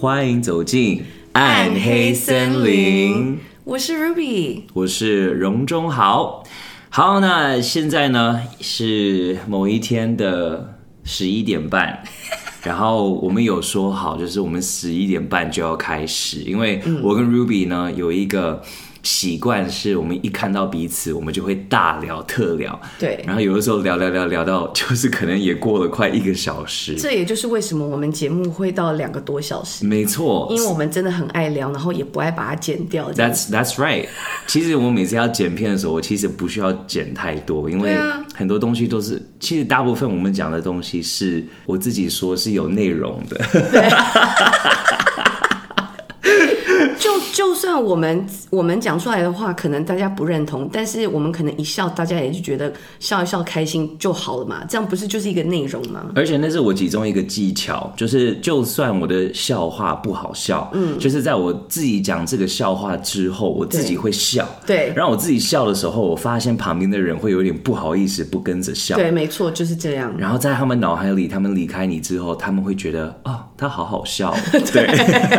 欢迎走进暗黑森林。我是 Ruby，我是荣中豪。好，那现在呢是某一天的十一点半，然后我们有说好，就是我们十一点半就要开始，因为我跟 Ruby 呢有一个。习惯是我们一看到彼此，我们就会大聊特聊。对，然后有的时候聊聊聊聊到，就是可能也过了快一个小时。这也就是为什么我们节目会到两个多小时。没错，因为我们真的很爱聊，然后也不爱把它剪掉。That's That's right。其实我每次要剪片的时候，我其实不需要剪太多，因为很多东西都是，其实大部分我们讲的东西是我自己说是有内容的。对就就算我们我们讲出来的话，可能大家不认同，但是我们可能一笑，大家也就觉得笑一笑开心就好了嘛，这样不是就是一个内容吗？而且那是我其中一个技巧，就是就算我的笑话不好笑，嗯，就是在我自己讲这个笑话之后，我自己会笑，对，然后我自己笑的时候，我发现旁边的人会有点不好意思，不跟着笑，对，没错，就是这样。然后在他们脑海里，他们离开你之后，他们会觉得啊、哦，他好好笑，对，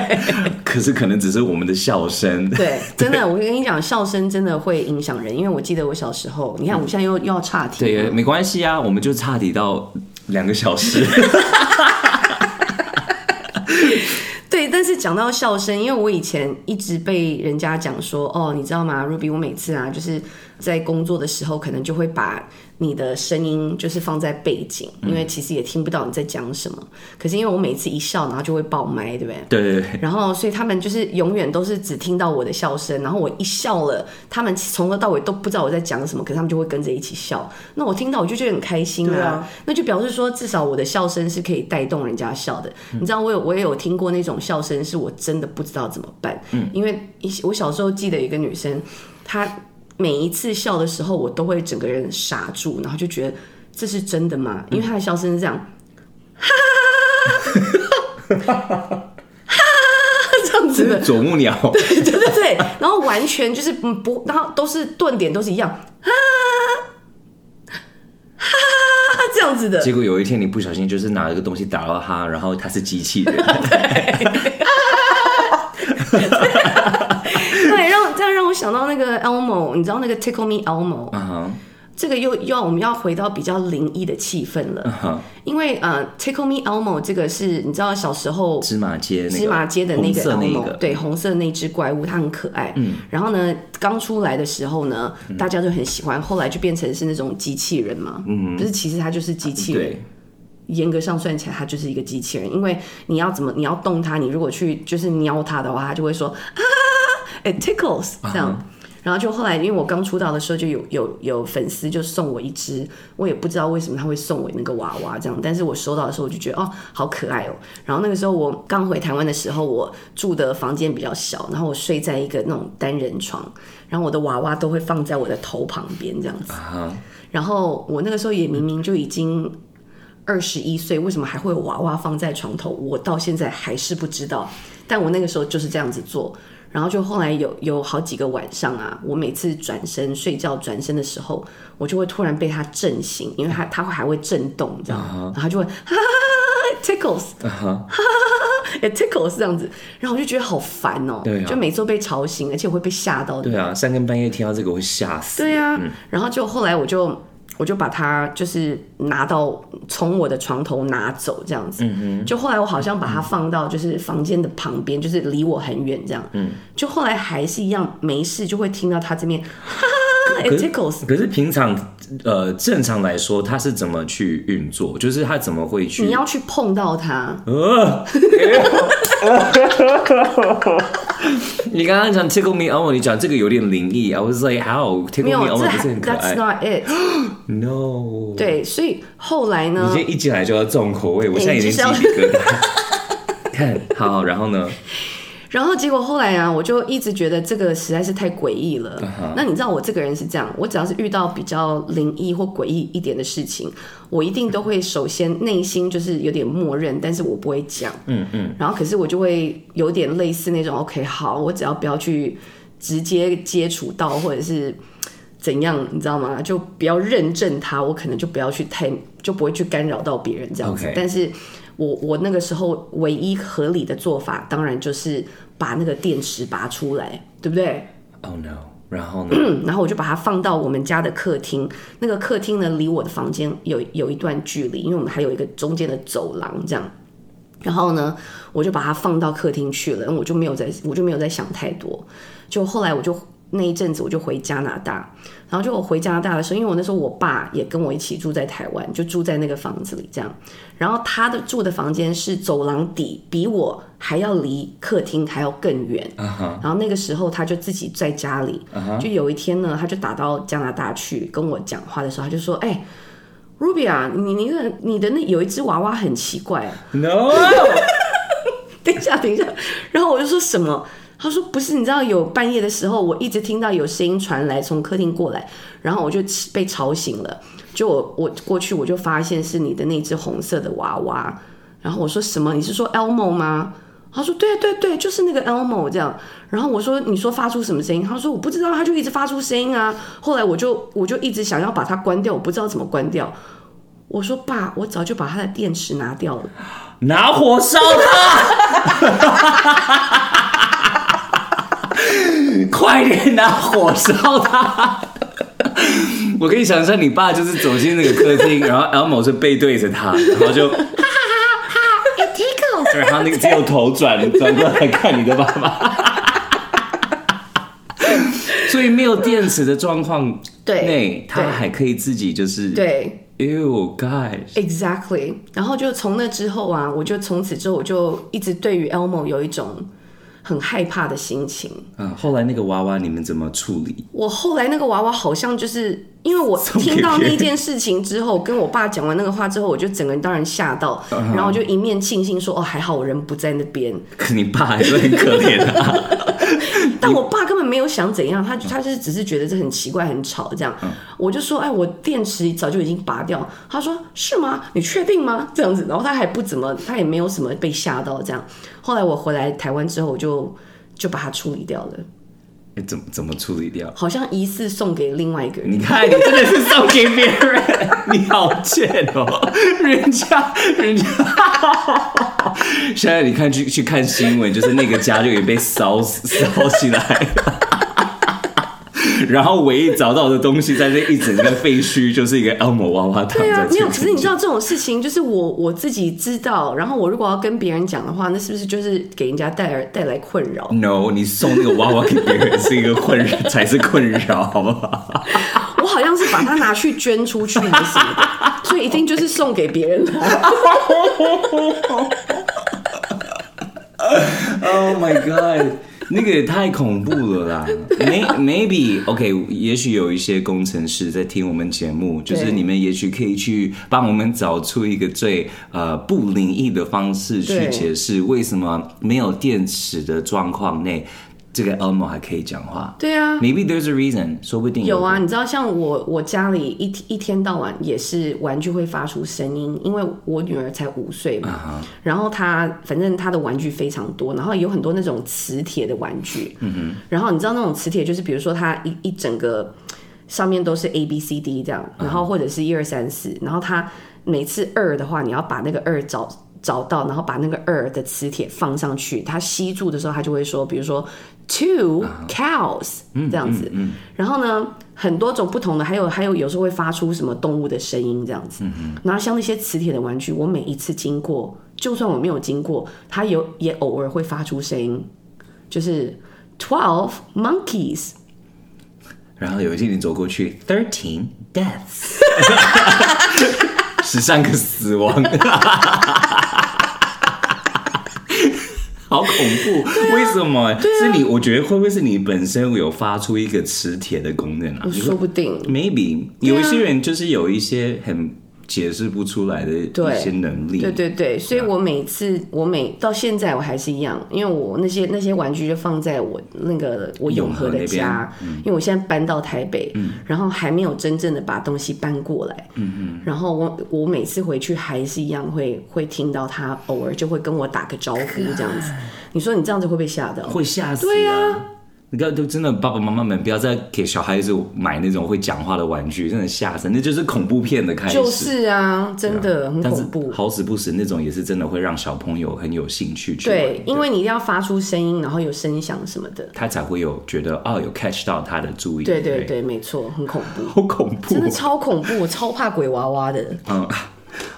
可是可能只是我们的笑声，对，真的，我跟你讲，笑声真的会影响人，因为我记得我小时候，你看我现在又又要岔题，对，没关系啊，我们就岔题到两个小时。对，但是讲到笑声，因为我以前一直被人家讲说，哦，你知道吗，Ruby，我每次啊，就是在工作的时候，可能就会把。你的声音就是放在背景，因为其实也听不到你在讲什么。嗯、可是因为我每次一笑，然后就会爆麦，对不对？对对对。然后所以他们就是永远都是只听到我的笑声，然后我一笑了，他们从头到尾都不知道我在讲什么，可是他们就会跟着一起笑。那我听到我就觉得很开心啊，啊那就表示说至少我的笑声是可以带动人家笑的。嗯、你知道我有我也有听过那种笑声，是我真的不知道怎么办。嗯，因为一我小时候记得一个女生，她。每一次笑的时候，我都会整个人傻住，然后就觉得这是真的吗？因为他的笑声是这样，哈哈哈哈哈，这样子的啄木鸟，对对对对，然后完全就是不，然后都是顿点都是一样，哈 哈这样子的。结果有一天你不小心就是拿了个东西打到他，然后他是机器人。我想到那个 Elmo，你知道那个 Tickle Me Elmo，、uh huh. 这个又又要我们要回到比较灵异的气氛了，uh huh. 因为呃、uh,，Tickle Me Elmo 这个是你知道小时候芝麻街芝麻街的那个 Elmo，、那个、对，红色那只怪物，它很可爱。嗯，然后呢，刚出来的时候呢，大家就很喜欢，后来就变成是那种机器人嘛，嗯，不是其实它就是机器人，严、uh, 格上算起来，它就是一个机器人，因为你要怎么你要动它，你如果去就是瞄它的话，它就会说啊。It tickles 这样，uh. 然后就后来，因为我刚出道的时候，就有有有粉丝就送我一只，我也不知道为什么他会送我那个娃娃这样，但是我收到的时候我就觉得哦，好可爱哦。然后那个时候我刚回台湾的时候，我住的房间比较小，然后我睡在一个那种单人床，然后我的娃娃都会放在我的头旁边这样子。Uh huh. 然后我那个时候也明明就已经二十一岁，为什么还会有娃娃放在床头？我到现在还是不知道，但我那个时候就是这样子做。然后就后来有有好几个晚上啊，我每次转身睡觉转身的时候，我就会突然被它震醒，因为它它会还会震动，你知道吗？Uh. 然后他就会哈哈哈 tickles，哈哈哈 it tickles 这样子，然后我就觉得好烦哦，对啊，就每次都被吵醒，而且我会被吓到。对啊，三更半夜听到这个会吓死。对啊，嗯、然后就后来我就。我就把它就是拿到从我的床头拿走这样子，嗯嗯，就后来我好像把它放到就是房间的旁边，嗯、就是离我很远这样，嗯，就后来还是一样没事，就会听到他这边 哈哈，it tickles。可是平常呃正常来说，他是怎么去运作？就是他怎么会去？你要去碰到它。你刚刚讲 tickle me elmo，你讲这个有点灵异啊！I was like how tickle me elmo 不是很可爱？That's not it. No。对，所以后来呢？你今天一进来就要重口味，我现在已经鸡皮疙瘩。看好，然后呢？然后结果后来啊，我就一直觉得这个实在是太诡异了。Uh huh. 那你知道我这个人是这样，我只要是遇到比较灵异或诡异一点的事情，我一定都会首先内心就是有点默认，但是我不会讲。嗯嗯。然后可是我就会有点类似那种，OK，好，我只要不要去直接接触到，或者是。怎样，你知道吗？就不要认证他，我可能就不要去太，就不会去干扰到别人这样子。但是我我那个时候唯一合理的做法，当然就是把那个电池拔出来，对不对？Oh no！然后呢？然后我就把它放到我们家的客厅。那个客厅呢，离我的房间有有一段距离，因为我们还有一个中间的走廊这样。然后呢，我就把它放到客厅去了，我就没有在，我就没有在想太多。就后来我就。那一阵子我就回加拿大，然后就我回加拿大的时候，因为我那时候我爸也跟我一起住在台湾，就住在那个房子里这样。然后他的住的房间是走廊底，比我还要离客厅还要更远。Uh -huh. 然后那个时候他就自己在家里，uh -huh. 就有一天呢，他就打到加拿大去跟我讲话的时候，他就说：“哎、欸，Ruby 啊，你你的你的那有一只娃娃很奇怪。”No，等一下等一下，然后我就说什么？他说：“不是，你知道有半夜的时候，我一直听到有声音传来，从客厅过来，然后我就被吵醒了。就我我过去，我就发现是你的那只红色的娃娃。然后我说什么？你是说 Elmo 吗？他说对对对，就是那个 Elmo 这样。然后我说你说发出什么声音？他说我不知道，他就一直发出声音啊。后来我就我就一直想要把它关掉，我不知道怎么关掉。我说爸，我早就把它的电池拿掉了，拿火烧它。”快点拿火烧他！我可以想象你爸就是走进那个客厅，然后 Elmo 是背对着他，然后就 哈哈哈哈，Tickle，然后那个只有头转转过来看你的爸爸。所以没有电池的状况内，他还可以自己就是对，Ew guys，exactly。然后就从那之后啊，我就从此之后我就一直对于 Elmo 有一种。很害怕的心情。嗯，后来那个娃娃你们怎么处理？我后来那个娃娃好像就是因为我听到那件事情之后，跟我爸讲完那个话之后，我就整个人当然吓到，然后我就一面庆幸说：“哦，还好我人不在那边。”可你爸还是很可怜啊。但我爸根本没有想怎样，他他就是只是觉得这很奇怪、很吵这样。我就说：“哎，我电池早就已经拔掉。”他说：“是吗？你确定吗？”这样子，然后他还不怎么，他也没有什么被吓到这样。后来我回来台湾之后，我就就把它处理掉了。怎么怎么处理掉？好像疑似送给另外一个人。你看，你真的是送给别人，你好贱哦！人家，人家，现在你看去去看新闻，就是那个家就也被烧烧起来了。然后唯一找到的东西，在这一整个废墟，就是一个 Elmo 娃娃躺在。对啊，没有。可是你知道这种事情，就是我我自己知道。然后我如果要跟别人讲的话，那是不是就是给人家带来带来困扰？No，你送那个娃娃给别人是一个困扰，才是困扰，好不好？我好像是把它拿去捐出去的，所以一定就是送给别人的。Oh my god！那个也太恐怖了啦！Maybe OK，也许有一些工程师在听我们节目，就是你们也许可以去帮我们找出一个最呃不灵异的方式去解释为什么没有电池的状况内。这个 Elmo 还可以讲话，对啊，Maybe there's a reason，说不定有，有啊。你知道，像我我家里一一天到晚也是玩具会发出声音，因为我女儿才五岁嘛，uh -huh. 然后她反正她的玩具非常多，然后有很多那种磁铁的玩具，嗯哼，然后你知道那种磁铁就是比如说它一一整个上面都是 A B C D 这样，然后或者是一二三四，然后它每次二的话，你要把那个二找。找到，然后把那个二的磁铁放上去，它吸住的时候，它就会说，比如说 two cows、uh 这样子。嗯嗯嗯、然后呢，很多种不同的，还有还有有时候会发出什么动物的声音这样子。嗯嗯、然后像那些磁铁的玩具，我每一次经过，就算我没有经过，它有也偶尔会发出声音，就是 twelve monkeys。然后有一天你走过去，thirteen deaths。十三个死亡，好恐怖！啊、为什么、啊？是你？我觉得会不会是你本身有发出一个磁铁的功能啊？说不定，maybe 有一些人就是有一些很。解释不出来的一些能力，对对对，所以我每次我每到现在我还是一样，因为我那些那些玩具就放在我那个我永和的家，嗯、因为我现在搬到台北、嗯，然后还没有真正的把东西搬过来，嗯嗯，然后我我每次回去还是一样会会听到他偶尔就会跟我打个招呼这样子，你说你这样子会被吓到？会吓死、啊，对呀、啊。那个都真的，爸爸妈妈们不要再给小孩子买那种会讲话的玩具，真的吓死，那就是恐怖片的开始。就是啊，真的、啊、很恐怖。好死不死，那种也是真的会让小朋友很有兴趣去。对，因为你一定要发出声音，然后有声响什么的，他才会有觉得哦，有 catch 到他的注意。对对对，对没错，很恐怖，好恐怖，真的超恐怖，我超怕鬼娃娃的。嗯。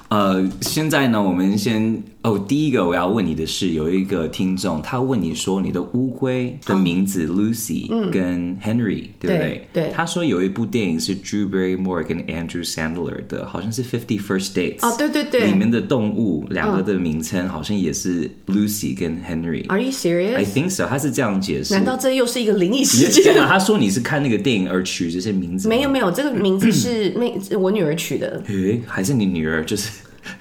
呃，现在呢，我们先哦，第一个我要问你的是，有一个听众他问你说，你的乌龟的名字 Lucy 跟 Henry，、嗯、对不对？对，对。他说有一部电影是 Drew Barrymore 跟 Andrew Sandler 的，好像是 Fifty First Dates。哦，对对对。里面的动物两个的名称好像也是 Lucy 跟 Henry。Are you serious? I think so。他是这样解释。难道这又是一个灵异事件？他说你是看那个电影而取这些名字？没有没有，这个名字是妹我女儿取的。诶，还是你女儿就是？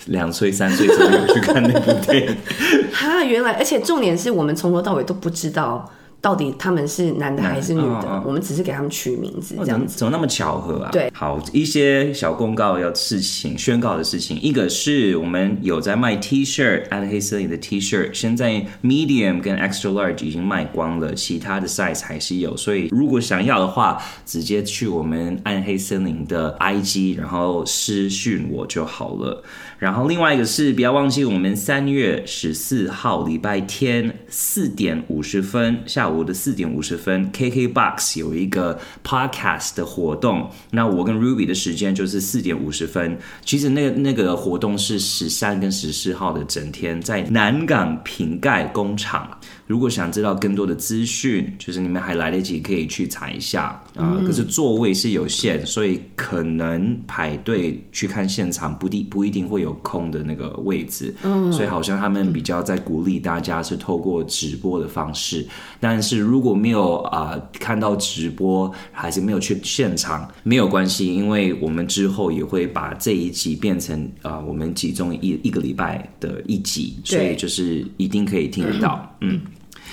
两岁三岁左右去看那部电影，哈，原来，而且重点是我们从头到尾都不知道。到底他们是男的还是女的？我们只是给他们取名字，这样子。怎么那么巧合啊？对，好，一些小公告要事情宣告的事情，一个是我们有在卖 T 恤，暗黑森林的 T 恤，现在 Medium 跟 Extra Large 已经卖光了，其他的 size 还是有，所以如果想要的话，直接去我们暗黑森林的 IG，然后私讯我就好了。然后另外一个是，不要忘记我们三月十四号礼拜天四点五十分下午。的四点五十分，KKBOX 有一个 Podcast 的活动，那我跟 Ruby 的时间就是四点五十分。其实那个那个活动是十三跟十四号的整天，在南港瓶盖工厂。如果想知道更多的资讯，就是你们还来得及可以去查一下啊、呃。可是座位是有限，所以可能排队去看现场不定不一定会有空的那个位置。嗯，所以好像他们比较在鼓励大家是透过直播的方式。但是如果没有啊、呃、看到直播，还是没有去现场，没有关系，因为我们之后也会把这一集变成啊、呃、我们集中一一个礼拜的一集，所以就是一定可以听得到，嗯。嗯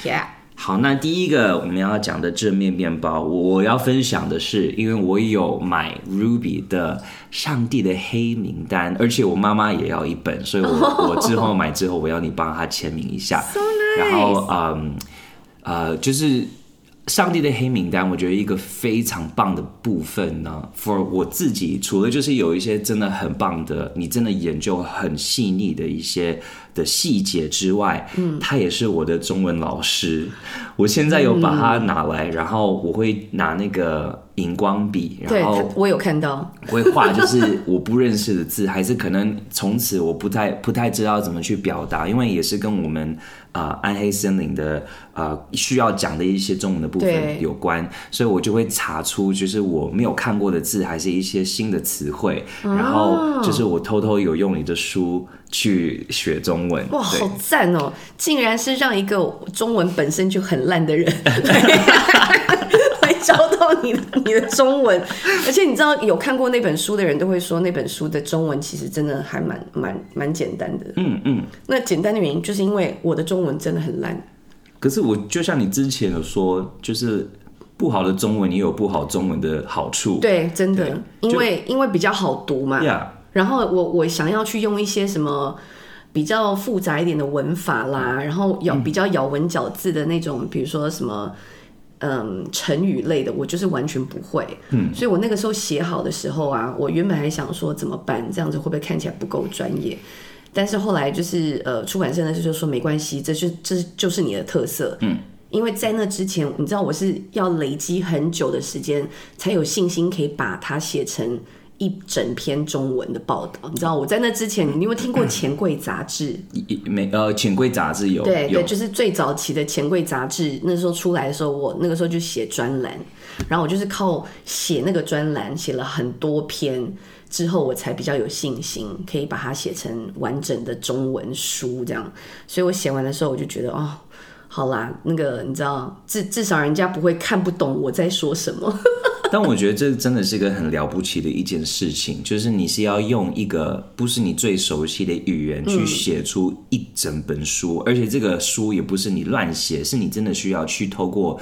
Yeah. 好，那第一个我们要讲的正面面包，我要分享的是，因为我有买 Ruby 的《上帝的黑名单》，而且我妈妈也要一本，所以我 我之后买之后，我要你帮她签名一下。So nice. 然后，嗯，呃，就是。上帝的黑名单，我觉得一个非常棒的部分呢。For 我自己，除了就是有一些真的很棒的，你真的研究很细腻的一些的细节之外，嗯，他也是我的中文老师。我现在有把它拿来，嗯、然后我会拿那个荧光笔，然后我有看到，我会画就是我不认识的字，还是可能从此我不太不太知道怎么去表达，因为也是跟我们。啊、呃，暗黑森林的呃需要讲的一些中文的部分有关，所以我就会查出就是我没有看过的字，还是一些新的词汇，哦、然后就是我偷偷有用你的书去学中文。哇，好赞哦！竟然是让一个中文本身就很烂的人。教到你的你的中文，而且你知道有看过那本书的人都会说，那本书的中文其实真的还蛮蛮蛮简单的。嗯嗯，那简单的原因就是因为我的中文真的很烂。可是我就像你之前有说，就是不好的中文也有不好中文的好处。对，真的，因为因为比较好读嘛。Yeah. 然后我我想要去用一些什么比较复杂一点的文法啦，然后咬比较咬文嚼字的那种，比如说什么。嗯，成语类的我就是完全不会，嗯，所以我那个时候写好的时候啊，我原本还想说怎么办，这样子会不会看起来不够专业？但是后来就是呃，出版社呢就说没关系，这是这就是你的特色，嗯，因为在那之前，你知道我是要累积很久的时间才有信心可以把它写成。一整篇中文的报道，你知道我在那之前，你有没有听过《钱柜杂志》？没呃，《钱柜杂志》有对有对，就是最早期的《钱柜杂志》。那时候出来的时候，我那个时候就写专栏，然后我就是靠写那个专栏写了很多篇之后，我才比较有信心可以把它写成完整的中文书这样。所以我写完的时候，我就觉得哦，好啦，那个你知道，至至少人家不会看不懂我在说什么。但我觉得这真的是一个很了不起的一件事情，就是你是要用一个不是你最熟悉的语言去写出一整本书，而且这个书也不是你乱写，是你真的需要去透过。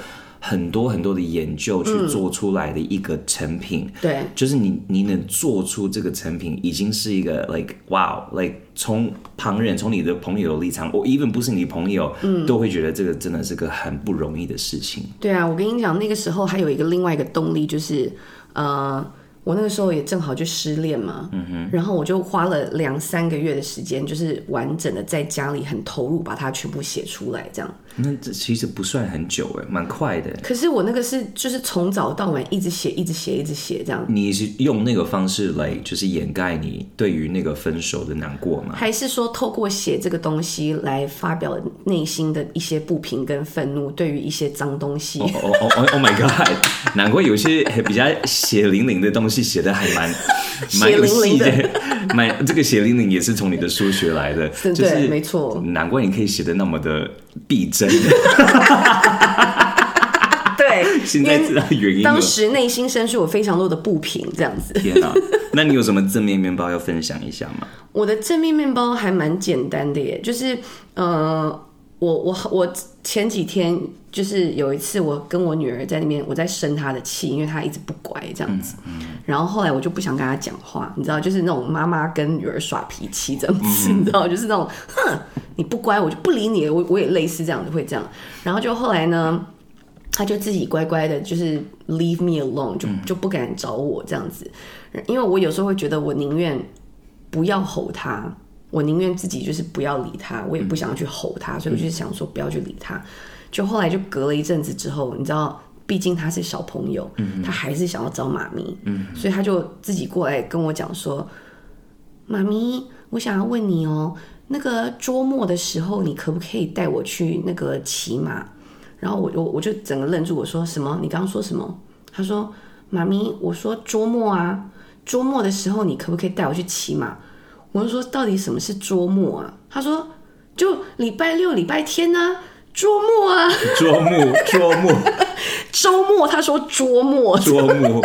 很多很多的研究去做出来的一个成品。嗯、对，就是你你能做出这个成品，已经是一个 like wow，like 从旁人从你的朋友的立场，我 even 不是你朋友，嗯，都会觉得这个真的是个很不容易的事情。对啊，我跟你讲，那个时候还有一个另外一个动力，就是呃。我那个时候也正好就失恋嘛，嗯哼，然后我就花了两三个月的时间，就是完整的在家里很投入，把它全部写出来，这样。那这其实不算很久哎，蛮快的。可是我那个是就是从早到晚一直写，一直写，一直写这样。你是用那个方式来就是掩盖你对于那个分手的难过吗？还是说透过写这个东西来发表内心的一些不平跟愤怒，对于一些脏东西？哦哦哦，Oh my God！难怪有些比较血淋淋的东西写的还蛮 蛮有细的，蛮这个血淋淋也是从你的书学来的，对，就是没错。难怪你可以写的那么的逼真。对，现在知道原因。当时内心深处有非常多的不平，这样子。天哪，那你有什么正面面包要分享一下吗？我的正面面包还蛮简单的耶，就是呃，我我我前几天就是有一次，我跟我女儿在那边，我在生她的气，因为她一直不乖这样子。嗯嗯、然后后来我就不想跟她讲话，你知道，就是那种妈妈跟女儿耍脾气这样子，嗯、你知道，就是那种哼。你不乖，我就不理你。我我也类似这样子，会这样。然后就后来呢，她就自己乖乖的，就是 leave me alone，就就不敢找我这样子。因为我有时候会觉得，我宁愿不要吼他，我宁愿自己就是不要理他，我也不想要去吼他，所以我就想说不要去理他。就后来就隔了一阵子之后，你知道，毕竟他是小朋友，他还是想要找妈咪，所以他就自己过来跟我讲说：“妈咪，我想要问你哦。”那个周末的时候，你可不可以带我去那个骑马？然后我我我就整个愣住，我说什么？你刚刚说什么？他说：“妈咪，我说周末啊，周末的时候你可不可以带我去骑马？”我就说：“到底什么是周末啊？”他说：“就礼拜六、礼拜天啊，周末啊。”周末，周末，周末。他说：“周末，周末。”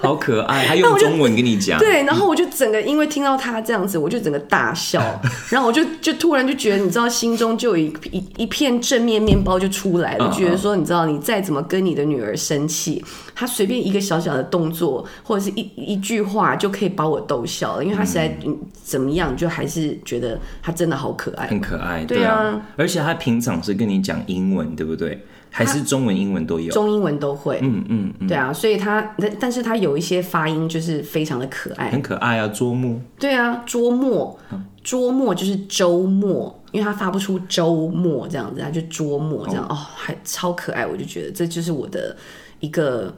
好可爱，他用中文跟你讲。对，然后我就整个因为听到他这样子，我就整个大笑，然后我就就突然就觉得，你知道，心中就有一一一片正面面包就出来了，觉得说，你知道，你再怎么跟你的女儿生气，她随便一个小小的动作或者是一一句话就可以把我逗笑了，因为她实在怎么样，就还是觉得她真的好可爱，很可爱，对啊，而且她平常是跟你讲英文，对不对？还是中文、英文都有，中英文都会。嗯嗯，嗯，对啊，所以他，但但是他有一些发音就是非常的可爱，很可爱啊，捉摸。对啊，捉摸，捉摸就是周末，因为他发不出周末这样子，他就捉摸这样，哦，哦，还超可爱，我就觉得这就是我的一个，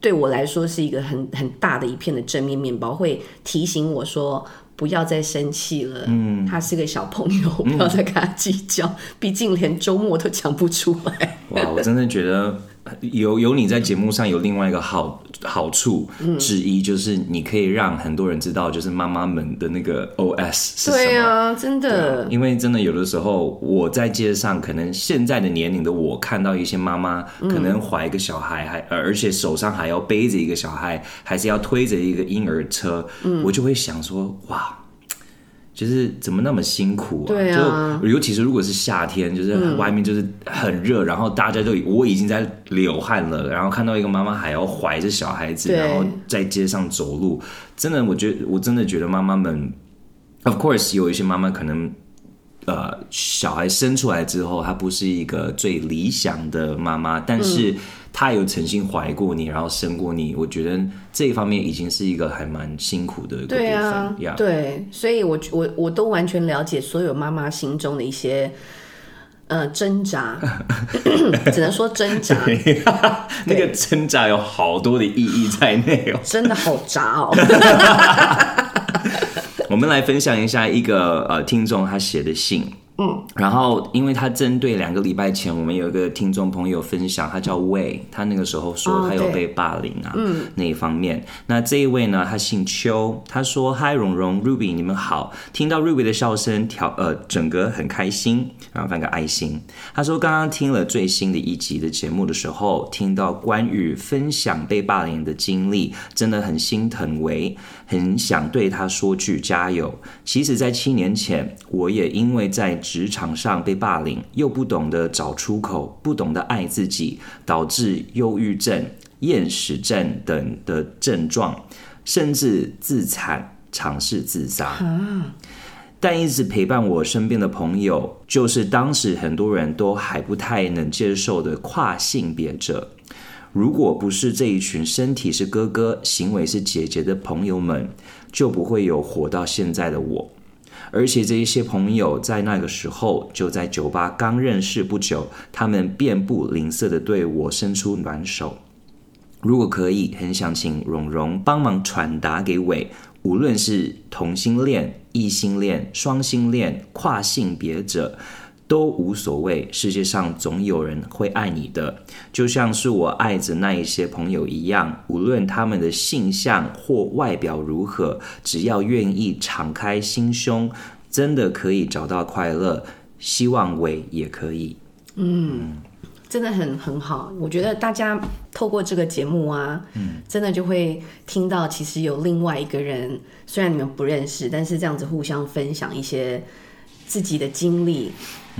对我来说是一个很很大的一片的正面面包，会提醒我说。不要再生气了，嗯，他是个小朋友，不要再跟他计较，嗯、毕竟连周末都讲不出来。哇，我真的觉得有有你在节目上有另外一个好好处之一，就是你可以让很多人知道，就是妈妈们的那个 OS 是什么。对啊，真的，因为真的有的时候我在街上，可能现在的年龄的我看到一些妈妈可能怀一个小孩，还而且手上还要背着一个小孩，还是要推着一个婴儿车，嗯，我就会想说，哇。就是怎么那么辛苦啊？对啊，就尤其是如果是夏天，就是外面就是很热，嗯、然后大家都我已经在流汗了，然后看到一个妈妈还要怀着小孩子，然后在街上走路，真的，我觉得我真的觉得妈妈们，of course 有一些妈妈可能。呃，小孩生出来之后，她不是一个最理想的妈妈，但是她有曾经怀过你，然后生过你，我觉得这一方面已经是一个还蛮辛苦的一个部分。对啊，Yeah. 对，所以我我我都完全了解所有妈妈心中的一些呃挣扎，只能说挣扎。那个挣扎有好多的意义在内哦，真的好渣哦。我们来分享一下一个呃听众他写的信。嗯，然后因为他针对两个礼拜前，我们有一个听众朋友分享，他叫魏，他那个时候说他有被霸凌啊，嗯，那一方面。那这一位呢，他姓邱，他说：“嗨，蓉蓉，Ruby，你们好，听到 Ruby 的笑声，调呃，整个很开心，然后翻个爱心。”他说：“刚刚听了最新的一集的节目的时候，听到关于分享被霸凌的经历，真的很心疼为，很想对他说句加油。其实，在七年前，我也因为在职场上被霸凌，又不懂得找出口，不懂得爱自己，导致忧郁症、厌食症等的症状，甚至自残，尝试自杀。但一直陪伴我身边的朋友，就是当时很多人都还不太能接受的跨性别者。如果不是这一群身体是哥哥、行为是姐姐的朋友们，就不会有活到现在的我。而且这一些朋友在那个时候就在酒吧刚认识不久，他们便不吝啬的对我伸出暖手。如果可以，很想请蓉蓉帮忙传达给伟。无论是同性恋、异性恋、双性恋、跨性别者，都无所谓。世界上总有人会爱你的，就像是我爱着那一些朋友一样。无论他们的性向或外表如何，只要愿意敞开心胸，真的可以找到快乐。希望伟也可以。嗯。真的很很好，我觉得大家透过这个节目啊，嗯，真的就会听到，其实有另外一个人，虽然你们不认识，但是这样子互相分享一些自己的经历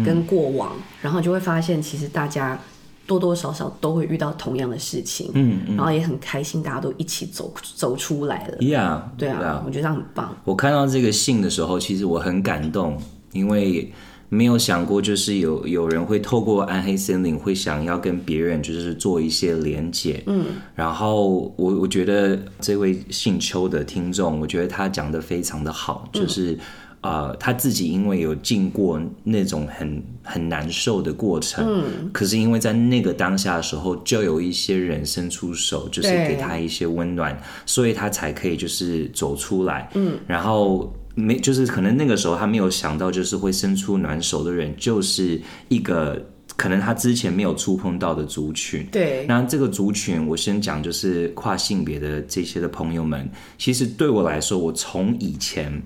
跟过往，嗯，然后就会发现，其实大家多多少少都会遇到同样的事情，嗯，嗯，然后也很开心，大家都一起走走出来了，Yeah，对啊，yeah. 我觉得这样很棒。我看到这个信的时候，其实我很感动，因为。没有想过，就是有有人会透过暗黑森林，会想要跟别人就是做一些连接。嗯，然后我我觉得这位姓邱的听众，我觉得他讲的非常的好，就是呃，他自己因为有经过那种很很难受的过程，嗯，可是因为在那个当下的时候，就有一些人伸出手，就是给他一些温暖，所以他才可以就是走出来。嗯，然后。没，就是可能那个时候他没有想到，就是会伸出暖手的人，就是一个可能他之前没有触碰到的族群。对，那这个族群，我先讲，就是跨性别的这些的朋友们，其实对我来说，我从以前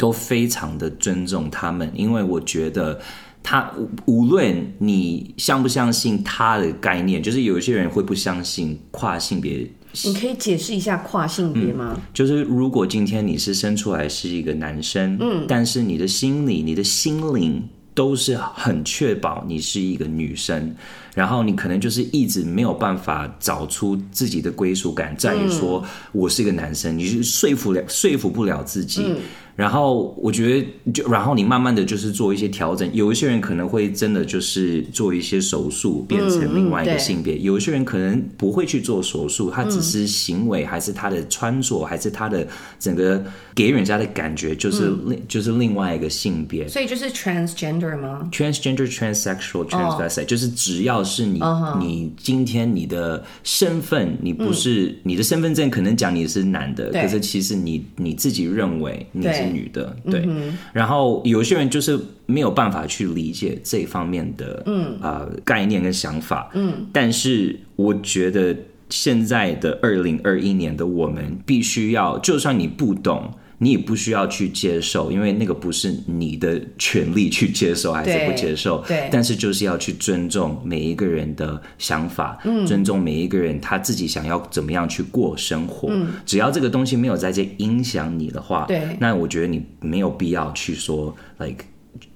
都非常的尊重他们，因为我觉得他无论你相不相信他的概念，就是有一些人会不相信跨性别。你可以解释一下跨性别吗？嗯，就是如果今天你是生出来是一个男生，嗯，但是你的心理、你的心灵都是很确保你是一个女生，然后你可能就是一直没有办法找出自己的归属感，在于说我是一个男生，你是说服了说服不了自己。嗯然后我觉得，就然后你慢慢的就是做一些调整。有一些人可能会真的就是做一些手术，变成另外一个性别；有一些人可能不会去做手术，他只是行为，还是他的穿着，还是他的整个给人家的感觉，就是另、嗯、就是另外一个性别。所以就是 transgender 吗？transgender、transsexual、transvestite，、oh. 就是只要是你，uh -huh. 你今天你的身份，你不是、嗯、你的身份证可能讲你是男的，可是其实你你自己认为你是。女的，对、嗯，然后有些人就是没有办法去理解这方面的，嗯呃概念跟想法，嗯，但是我觉得现在的二零二一年的我们必须要，就算你不懂。你也不需要去接受，因为那个不是你的权利去接受还是不接受。对。对。但是就是要去尊重每一个人的想法，嗯，尊重每一个人他自己想要怎么样去过生活。嗯。只要这个东西没有在这影响你的话，对。那我觉得你没有必要去说，like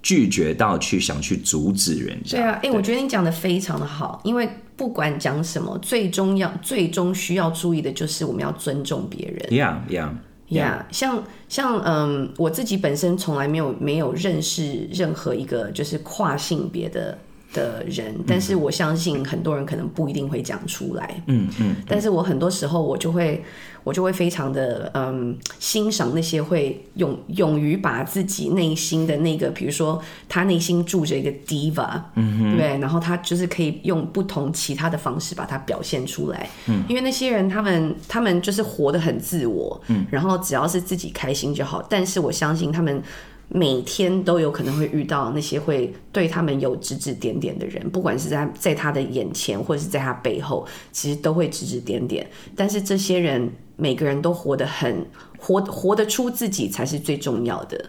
拒绝到去想去阻止人家。对啊，哎，我觉得你讲的非常的好，因为不管讲什么，最终要最终需要注意的就是我们要尊重别人。Yeah, yeah. 呀、yeah，像像嗯，我自己本身从来没有没有认识任何一个就是跨性别的的人，但是我相信很多人可能不一定会讲出来，嗯嗯，但是我很多时候我就会我就会非常的嗯欣赏那些会勇勇于把自己内心的那个，比如说他内心住着一个 diva，嗯哼，对，然后他就是可以用不同其他的方式把它表现出来，嗯，因为那些人他们他们就是活得很自我，嗯，然后只要是自己开心就好，但是我相信他们。每天都有可能会遇到那些会对他们有指指点点的人，不管是在在他的眼前或者是在他背后，其实都会指指点点。但是这些人每个人都活得很活，活得出自己才是最重要的。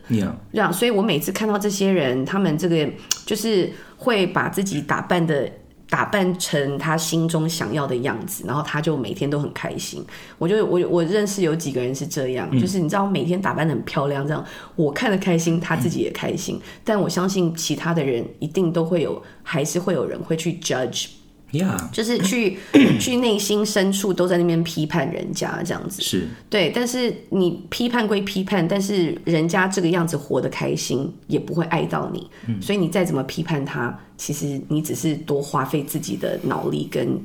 让所以我每次看到这些人，他们这个就是会把自己打扮的打扮成他心中想要的样子，然后他就每天都很开心。我就我我认识有几个人是这样，嗯、就是你知道每天打扮得很漂亮，这样我看得开心，他自己也开心。嗯、但我相信其他的人一定都会有，还是会有人会去 judge。Yeah. 就是去 去内心深处都在那边批判人家这样子，是对。但是你批判归批判，但是人家这个样子活得开心，也不会爱到你。嗯、所以你再怎么批判他，其实你只是多花费自己的脑力跟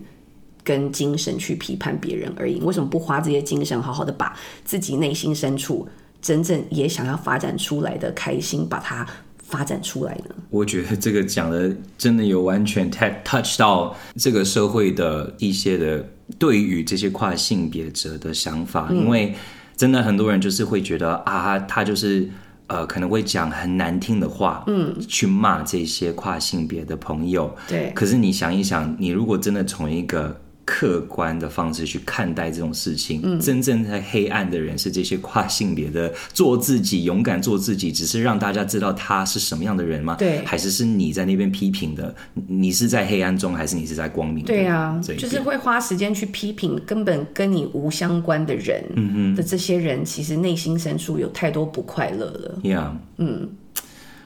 跟精神去批判别人而已。为什么不花这些精神，好好的把自己内心深处真正也想要发展出来的开心，把它。发展出来的，我觉得这个讲的真的有完全 touch 到这个社会的一些的对于这些跨性别者的想法，嗯、因为真的很多人就是会觉得啊，他就是呃可能会讲很难听的话，嗯，去骂这些跨性别的朋友，对。可是你想一想，你如果真的从一个客观的方式去看待这种事情，嗯，真正在黑暗的人是这些跨性别的，做自己，勇敢做自己，只是让大家知道他是什么样的人吗？对，还是是你在那边批评的？你是在黑暗中，还是你是在光明？对啊，就是会花时间去批评根本跟你无相关的人，嗯嗯的这些人，其实内心深处有太多不快乐了。Yeah，嗯，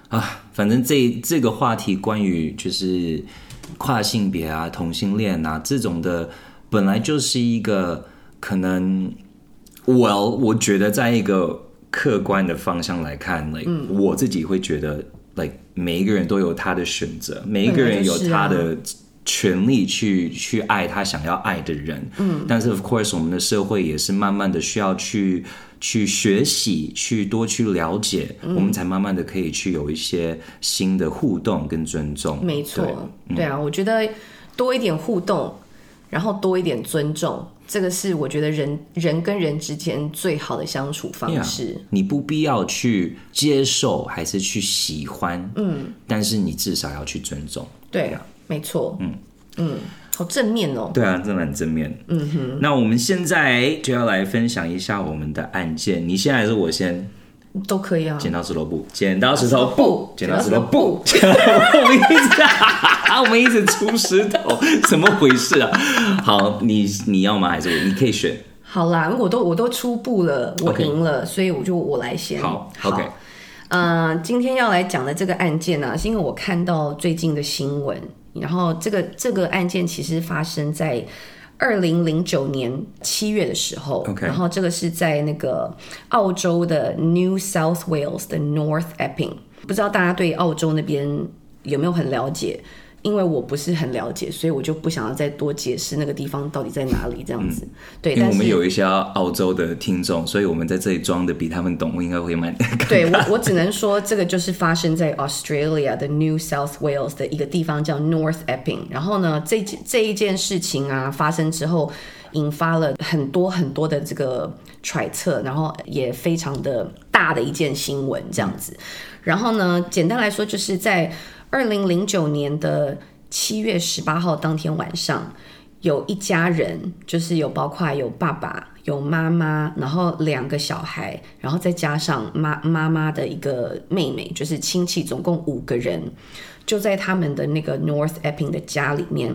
啊，反正这这个话题关于就是。跨性别啊，同性恋啊，这种的本来就是一个可能，，well，我觉得在一个客观的方向来看，like 我自己会觉得，like 每一个人都有他的选择，每一个人有他的权利去去爱他想要爱的人。嗯，但是 of course 我们的社会也是慢慢的需要去。去学习，去多去了解，嗯、我们才慢慢的可以去有一些新的互动跟尊重。没错，对，嗯、对啊，我觉得多一点互动，然后多一点尊重，这个是我觉得人人跟人之间最好的相处方式。你不必要去接受，还是去喜欢，嗯，但是你至少要去尊重。对啊，没错，嗯嗯。好正面哦！对啊，真的很正面。嗯哼，那我们现在就要来分享一下我们的案件。你先还是我先？都可以啊。剪刀石头布，剪刀石头布，剪刀石头布。我们一直啊，我们一直出石头，怎么回事啊？好，你你要吗？还是我？你可以选。好啦，我都我都出布了，我赢了，所以我就我来先。好，OK。嗯，今天要来讲的这个案件呢，是因为我看到最近的新闻。然后这个这个案件其实发生在二零零九年七月的时候，Okay. 然后这个是在那个澳洲的 New South Wales 的 North Epping，不知道大家对澳洲那边有没有很了解？因为我不是很了解，所以我就不想要再多解释那个地方到底在哪里这样子。嗯、对，因为我们有一些澳洲的听众，所以我们在这里装的比他们懂，我应该会蛮。对我，我只能说这个就是发生在 Australia 的 New South Wales 的一个地方叫 North Epping。然后呢，这这一件事情啊发生之后，引发了很多很多的这个揣测，然后也非常的大的一件新闻这样子。嗯、然后呢，简单来说就是在。二零零九年的七月十八号当天晚上，有一家人，就是有包括有爸爸、有妈妈，然后两个小孩，然后再加上妈妈妈的一个妹妹，就是亲戚，总共五个人，就在他们的那个 North Epping 的家里面，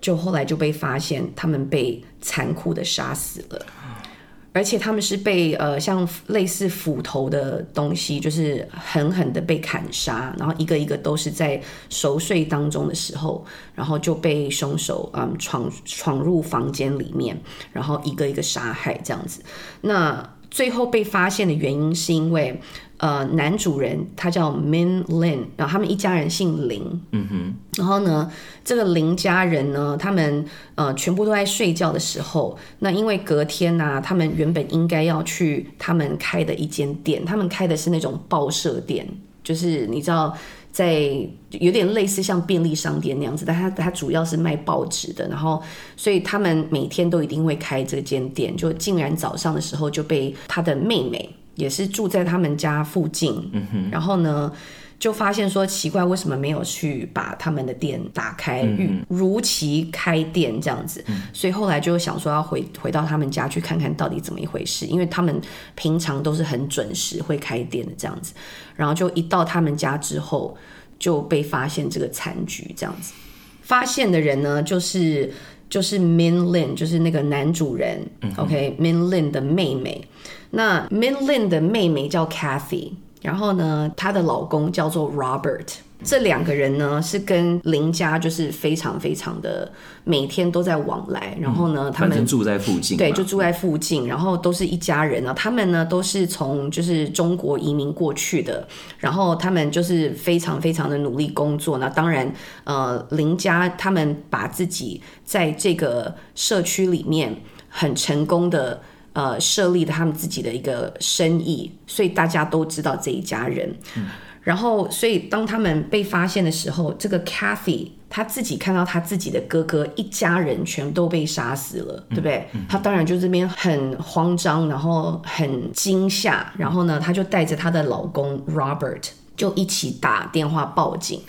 就后来就被发现他们被残酷的杀死了。而且他们是被呃像类似斧头的东西，就是狠狠的被砍杀，然后一个一个都是在熟睡当中的时候，然后就被凶手嗯闯闯入房间里面，然后一个一个杀害这样子。那最后被发现的原因是因为。呃，男主人他叫 Min Lin，然后他们一家人姓林。嗯哼。然后呢，这个林家人呢，他们呃全部都在睡觉的时候，那因为隔天呢、啊，他们原本应该要去他们开的一间店，他们开的是那种报社店，就是你知道，在有点类似像便利商店那样子，但他他主要是卖报纸的，然后所以他们每天都一定会开这间店，就竟然早上的时候就被他的妹妹。也是住在他们家附近，嗯哼，然后呢，就发现说奇怪，为什么没有去把他们的店打开，嗯、如期开店这样子？嗯、所以后来就想说要回回到他们家去看看到底怎么一回事，因为他们平常都是很准时会开店的这样子，然后就一到他们家之后就被发现这个残局这样子。发现的人呢，就是就是 Min Lin，就是那个男主人。嗯、OK，Min Lin 的妹妹。那 Min Lin 的妹妹叫 Kathy，然后呢，她的老公叫做 Robert。这两个人呢，是跟林家就是非常非常的每天都在往来，然后呢，他们住在附近，对，就住在附近，然后都是一家人啊。他们呢都是从就是中国移民过去的，然后他们就是非常非常的努力工作。那当然，呃，林家他们把自己在这个社区里面很成功的呃设立了他们自己的一个生意，所以大家都知道这一家人。嗯然后，所以当他们被发现的时候，这个 Kathy 他自己看到他自己的哥哥一家人全都被杀死了，对不对？他当然就这边很慌张，然后很惊吓，然后呢，他就带着她的老公 Robert 就一起打电话报警。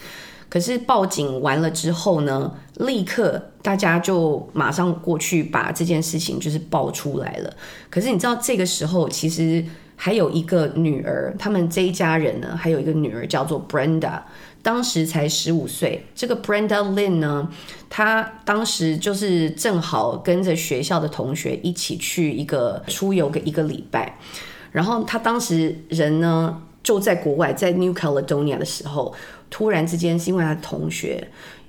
可是报警完了之后呢，立刻大家就马上过去把这件事情就是报出来了。可是你知道这个时候其实。还有一个女儿，他们这一家人呢，还有一个女儿叫做 Brenda，当时才十五岁。这个 Brenda Lin 呢，她当时就是正好跟着学校的同学一起去一个出游个一个礼拜，然后她当时人呢就在国外，在 New Caledonia 的时候，突然之间是因为她的同学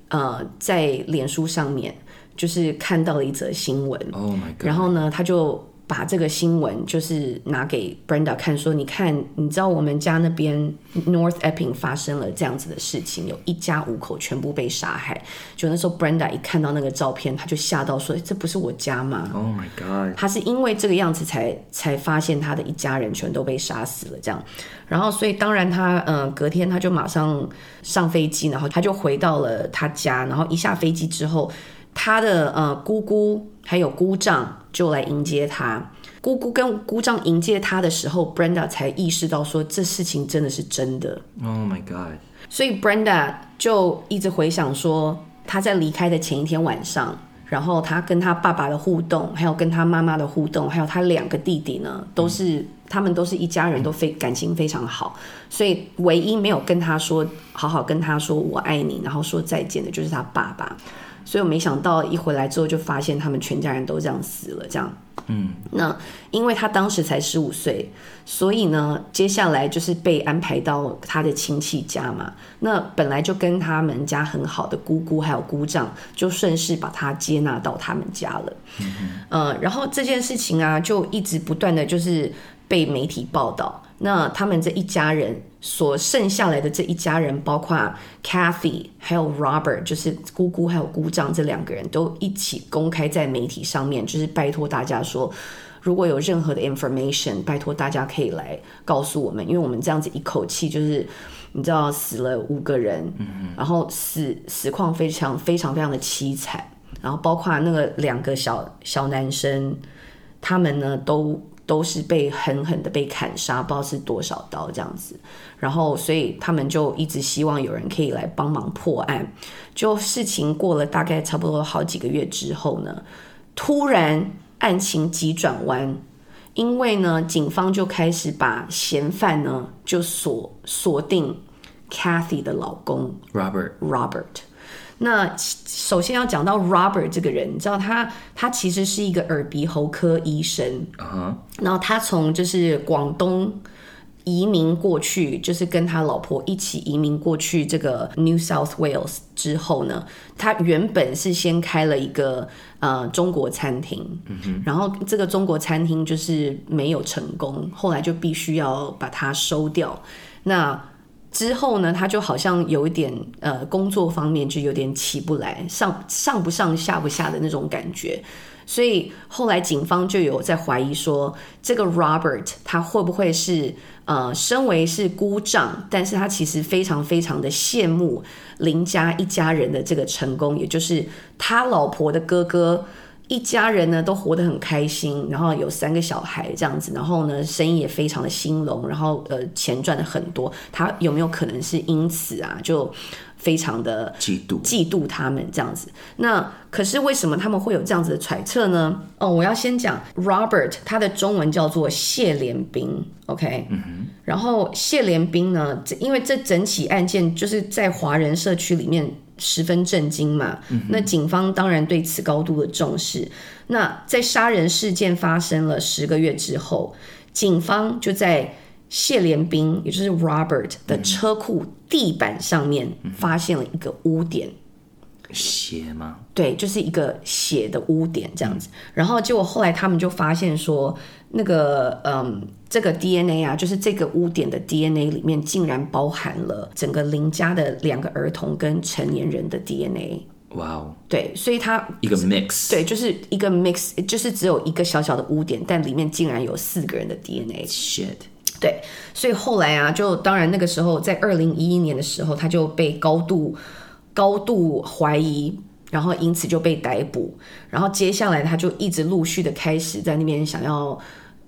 呃在脸书上面就是看到了一则新闻，Oh my God，然后呢他就。把这个新闻就是拿给 Brenda 看，说：“你看，你知道我们家那边 North Epping 发生了这样子的事情，有一家五口全部被杀害。就那时候，Brenda 一看到那个照片，他就吓到说：‘这不是我家吗？’Oh my God！他是因为这个样子才才发现他的一家人全都被杀死了。这样，然后所以当然他嗯、呃，隔天他就马上上飞机，然后他就回到了他家。然后一下飞机之后，他的呃姑姑还有姑丈。就来迎接他，姑姑跟姑丈迎接他的时候，Brenda 才意识到说这事情真的是真的。Oh my God！所以 Brenda 就一直回想说，他在离开的前一天晚上，然后他跟他爸爸的互动，还有跟他妈妈的互动，还有他两个弟弟呢，都是、嗯、他们都是一家人，都非感情非常好。所以唯一没有跟他说好好跟他说我爱你，然后说再见的，就是他爸爸。所以我没想到一回来之后就发现他们全家人都这样死了，这样。嗯，那因为他当时才十五岁，所以呢，接下来就是被安排到他的亲戚家嘛。那本来就跟他们家很好的姑姑还有姑丈，就顺势把他接纳到他们家了。嗯，呃，然后这件事情啊，就一直不断的就是被媒体报道。那他们这一家人所剩下来的这一家人，包括 Kathy 还有 Robert，就是姑姑还有姑丈这两个人都一起公开在媒体上面，就是拜托大家说，如果有任何的 information，拜托大家可以来告诉我们，因为我们这样子一口气就是你知道死了五个人，嗯然后死死况非常非常非常的凄惨，然后包括那个两个小小男生，他们呢都。都是被狠狠的被砍杀，不知道是多少刀这样子，然后所以他们就一直希望有人可以来帮忙破案。就事情过了大概差不多好几个月之后呢，突然案情急转弯，因为呢警方就开始把嫌犯呢就锁锁定 Kathy 的老公 Robert Robert。那首先要讲到 Robert 这个人，你知道他他其实是一个耳鼻喉科医生，uh huh. 然后他从就是广东移民过去，就是跟他老婆一起移民过去这个 New South Wales 之后呢，他原本是先开了一个呃中国餐厅，uh. 然后这个中国餐厅就是没有成功，后来就必须要把它收掉。那之后呢，他就好像有一点呃，工作方面就有点起不来，上上不上下不下的那种感觉，所以后来警方就有在怀疑说，这个 Robert 他会不会是呃，身为是姑丈，但是他其实非常非常的羡慕林家一家人的这个成功，也就是他老婆的哥哥。一家人呢都活得很开心，然后有三个小孩这样子，然后呢生意也非常的兴隆，然后呃钱赚的很多。他有没有可能是因此啊就非常的嫉妒嫉妒他们这样子？那可是为什么他们会有这样子的揣测呢？哦，我要先讲 Robert，他的中文叫做谢连兵，OK，嗯哼。然后谢连兵呢，因为这整起案件就是在华人社区里面。十分震惊嘛。嗯、那警方当然对此高度的重视。那在杀人事件发生了十个月之后，警方就在谢连兵，也就是 Robert 的车库地板上面发现了一个污点。血吗？对，就是一个血的污点这样子。然后结果后来他们就发现说，那个嗯，这个 DNA 啊，就是这个污点的 DNA 里面竟然包含了整个林家的两个儿童跟成年人的 DNA。哇哦！对，所以它一个 mix，对，就是一个 mix，就是只有一个小小的污点，但里面竟然有四个人的 DNA。Shit！对，所以后来啊，就当然那个时候在二零一一年的时候，他就被高度。高度怀疑，然后因此就被逮捕，然后接下来他就一直陆续的开始在那边想要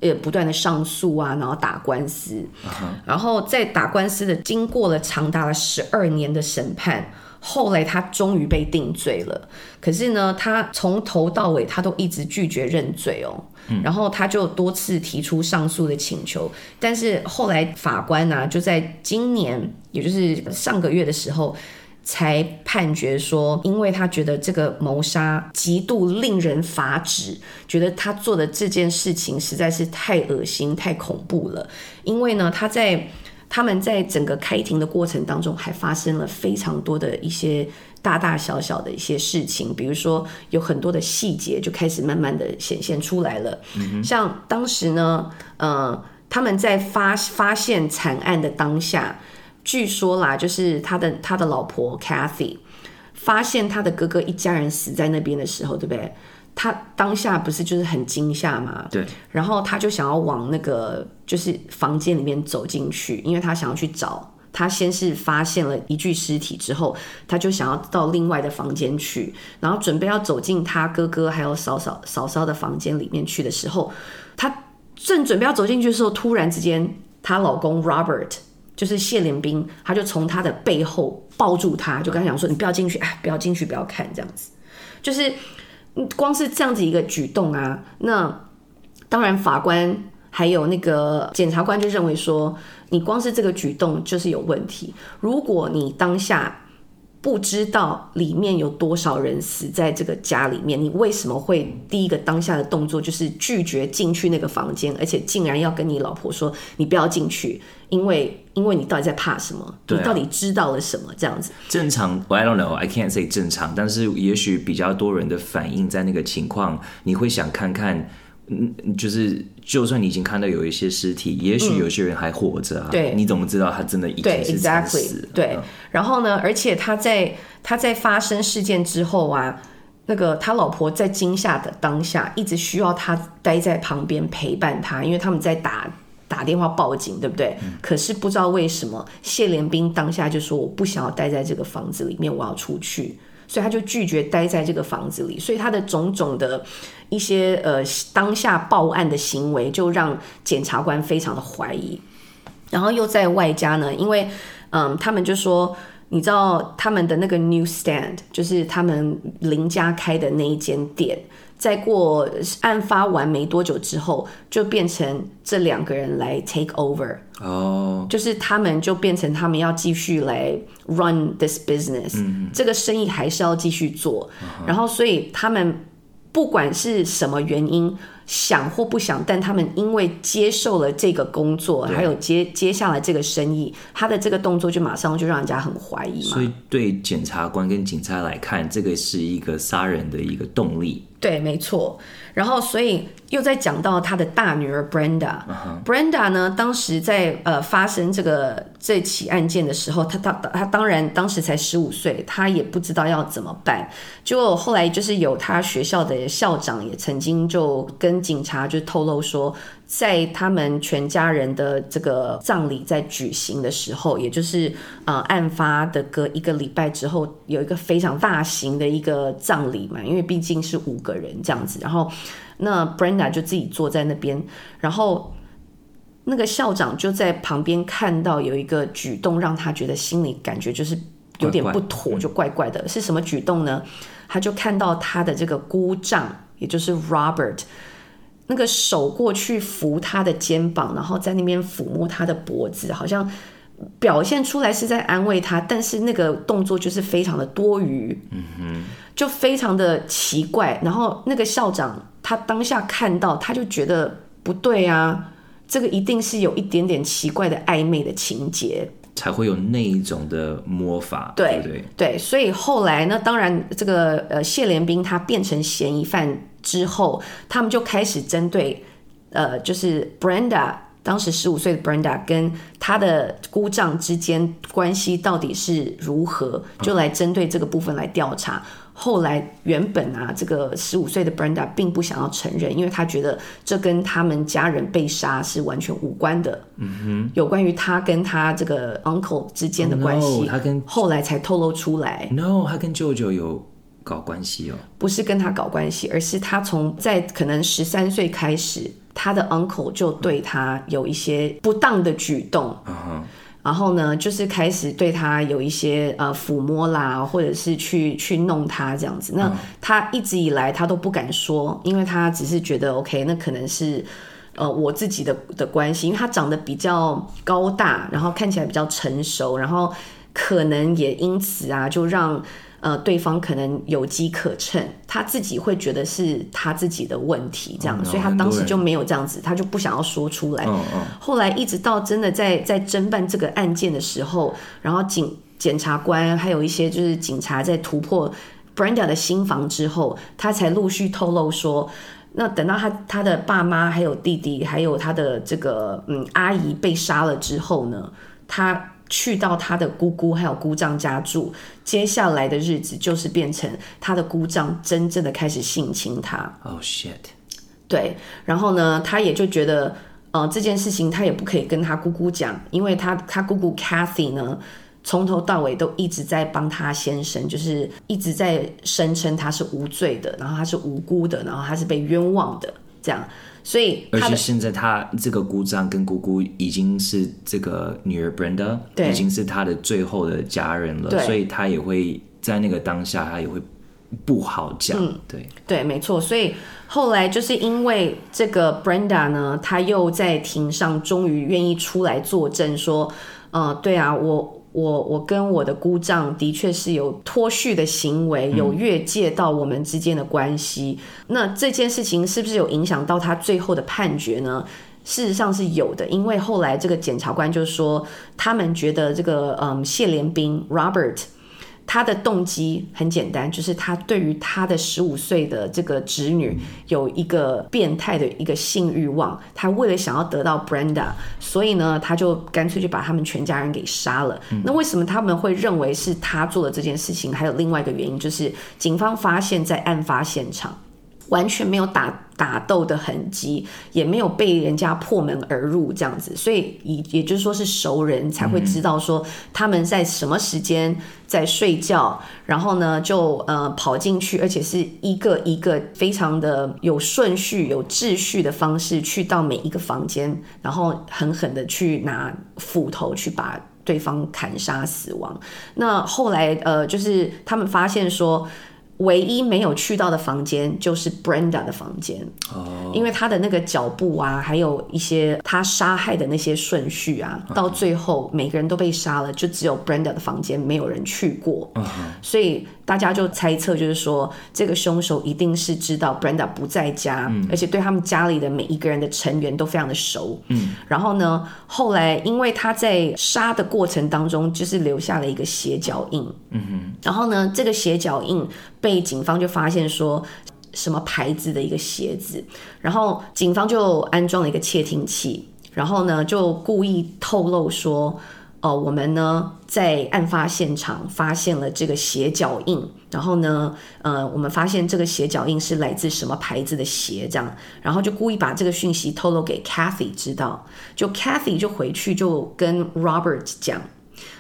呃不断的上诉啊，然后打官司，uh-huh. 然后在打官司的经过了长达了十二年的审判，后来他终于被定罪了。可是呢，他从头到尾他都一直拒绝认罪哦，嗯、然后他就多次提出上诉的请求，但是后来法官呢、啊、就在今年，也就是上个月的时候。才判决说，因为他觉得这个谋杀极度令人发指，觉得他做的这件事情实在是太恶心、太恐怖了。因为呢，他在他们在整个开庭的过程当中，还发生了非常多的一些大大小小的一些事情，比如说有很多的细节就开始慢慢的显现出来了。嗯、像当时呢，呃，他们在发发现惨案的当下。据说啦，就是他的他的老婆 Kathy 发现他的哥哥一家人死在那边的时候，对不对？他当下不是就是很惊吓嘛？对。然后他就想要往那个就是房间里面走进去，因为他想要去找。他先是发现了一具尸体之后，他就想要到另外的房间去，然后准备要走进他哥哥还有嫂嫂嫂嫂的房间里面去的时候，他正准备要走进去的时候，突然之间，她老公 Robert。就是谢连兵，他就从他的背后抱住他，就跟他讲说：“你不要进去，哎，不要进去，不要看这样子。”就是光是这样子一个举动啊，那当然法官还有那个检察官就认为说，你光是这个举动就是有问题。如果你当下不知道里面有多少人死在这个家里面，你为什么会第一个当下的动作就是拒绝进去那个房间，而且竟然要跟你老婆说你不要进去，因为因为你到底在怕什么？你到底知道了什么？这样子正常，I don't know, I can't say 正常，但是也许比较多人的反应在那个情况，你会想看看。嗯，就是就算你已经看到有一些尸体，也许有些人还活着啊。对，你怎么知道他真的已经是惨死了？对，然后呢？而且他在他在发生事件之后啊，那个他老婆在惊吓的当下，一直需要他待在旁边陪伴他，因为他们在打打电话报警，对不对？嗯。可是不知道为什么，谢连兵当下就说：“我不想要待在这个房子里面，我要出去。”所以他就拒绝待在这个房子里，所以他的种种的一些呃当下报案的行为，就让检察官非常的怀疑。然后又在外加呢，因为嗯，他们就说，你知道他们的那个 newsstand，就是他们邻家开的那一间店。在过案发完没多久之后，就变成这两个人来 take over，哦、oh.，就是他们就变成他们要继续来 run this business，、嗯、这个生意还是要继续做，uh-huh. 然后所以他们不管是什么原因。想或不想，但他们因为接受了这个工作，还有接接下来这个生意，他的这个动作就马上就让人家很怀疑嘛。所以对检察官跟警察来看，这个是一个杀人的一个动力。对，没错。然后，所以又在讲到他的大女儿 Brenda，uh-huh. Brenda 呢，当时在呃发生这个这起案件的时候，他他他当然当时才十五岁，她也不知道要怎么办。结果后来就是有他学校的校长也曾经就跟警察就透露说，在他们全家人的这个葬礼在举行的时候，也就是呃案发的隔一个礼拜之后，有一个非常大型的一个葬礼嘛，因为毕竟是五个人这样子，然后。那 Brenda 就自己坐在那边，然后那个校长就在旁边看到有一个举动，让他觉得心里感觉就是有点不妥，就怪怪的。是什么举动呢？他就看到他的这个姑丈，也就是 Robert，那个手过去扶他的肩膀，然后在那边抚摸他的脖子，好像表现出来是在安慰他，但是那个动作就是非常的多余，嗯哼，就非常的奇怪。然后那个校长他当下看到，他就觉得不对啊，这个一定是有一点点奇怪的暧昧的情节，才会有那一种的魔法，对对对。所以后来呢，当然这个呃谢连兵他变成嫌疑犯之后，他们就开始针对呃就是 Brenda。当时十五岁的 Brenda 跟他的姑丈之间关系到底是如何，就来针对这个部分来调查。后来原本啊，这个十五岁的 Brenda 并不想要承认，因为他觉得这跟他们家人被杀是完全无关的。嗯哼，有关于他跟他这个 uncle 之间的关系，oh, no, 他跟后来才透露出来。No，他跟舅舅有搞关系哦？不是跟他搞关系，而是他从在可能十三岁开始。他的 uncle 就对他有一些不当的举动，uh huh. 然后呢，就是开始对他有一些呃抚摸啦，或者是去去弄他这样子。那他一直以来他都不敢说，因为他只是觉得 OK，那可能是呃我自己的的关系，因为他长得比较高大，然后看起来比较成熟，然后可能也因此啊，就让。呃，对方可能有机可乘，他自己会觉得是他自己的问题，这样，哦、所以他当时就没有这样子，他就不想要说出来。后来一直到真的在在侦办这个案件的时候，然后警检察官还有一些就是警察在突破 Brenda 的新房之后，他才陆续透露说，那等到他他的爸妈还有弟弟还有他的这个嗯阿姨被杀了之后呢，他。去到他的姑姑还有姑丈家住，接下来的日子就是变成他的姑丈真正的开始性侵他。Oh shit！对，然后呢，他也就觉得，呃，这件事情他也不可以跟他姑姑讲，因为他他姑姑 Cathy 呢，从头到尾都一直在帮他先生，就是一直在声称他是无罪的，然后他是无辜的，然后他是被冤枉的，这样。所以，而且现在他这个姑丈跟姑姑已经是这个女儿 Brenda，对，已经是他的最后的家人了，所以他也会在那个当下，他也会不好讲。嗯，对，对，没错。所以后来就是因为这个 Brenda 呢，他又在庭上终于愿意出来作证，说，呃，对啊，我。我我跟我的姑丈的确是有脱序的行为，有越界到我们之间的关系。嗯、那这件事情是不是有影响到他最后的判决呢？事实上是有的，因为后来这个检察官就说，他们觉得这个嗯谢连兵 Robert。他的动机很简单，就是他对于他的十五岁的这个侄女有一个变态的一个性欲望，他为了想要得到 Brenda，所以呢，他就干脆就把他们全家人给杀了。嗯、那为什么他们会认为是他做的这件事情？还有另外一个原因，就是警方发现，在案发现场完全没有打。打斗的痕迹也没有被人家破门而入这样子，所以也也就是说是熟人才会知道说他们在什么时间在睡觉，然后呢就呃跑进去，而且是一个一个非常的有顺序、有秩序的方式去到每一个房间，然后狠狠的去拿斧头去把对方砍杀死亡。那后来呃就是他们发现说。唯一没有去到的房间就是 Brenda 的房间，oh. 因为他的那个脚步啊，还有一些他杀害的那些顺序啊，uh huh. 到最后每个人都被杀了，就只有 Brenda 的房间没有人去过，uh huh. 所以大家就猜测，就是说这个凶手一定是知道 Brenda 不在家，嗯、而且对他们家里的每一个人的成员都非常的熟，嗯，然后呢，后来因为他在杀的过程当中，就是留下了一个斜脚印，嗯哼，然后呢，这个斜脚印。被警方就发现说什么牌子的一个鞋子，然后警方就安装了一个窃听器，然后呢就故意透露说，哦，我们呢在案发现场发现了这个鞋脚印，然后呢，呃，我们发现这个鞋脚印是来自什么牌子的鞋，这样，然后就故意把这个讯息透露给 Kathy 知道，就 Kathy 就回去就跟 Robert 讲。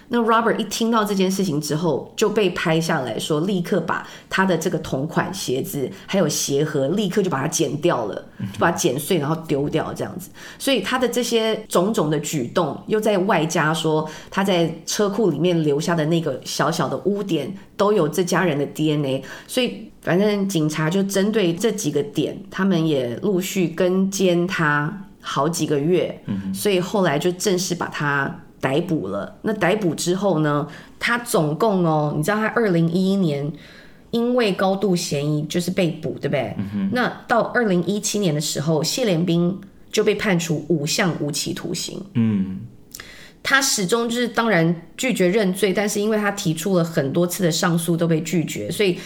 那 Robert 一听到这件事情之后，就被拍下来说，立刻把他的这个同款鞋子还有鞋盒，立刻就把它剪掉了，就把它剪碎，然后丢掉这样子。所以他的这些种种的举动，又在外加说他在车库里面留下的那个小小的污点，都有这家人的 DNA。所以反正警察就针对这几个点，他们也陆续跟监他好几个月。所以后来就正式把他。逮捕了。那逮捕之后呢，他总共哦，你知道他二零一一年因为高度嫌疑就是被捕，对不对？嗯、那到二零一七年的时候，谢连兵就被判处五项无期徒刑。嗯。他始终就是当然拒绝认罪，但是因为他提出了很多次的上诉都被拒绝，所以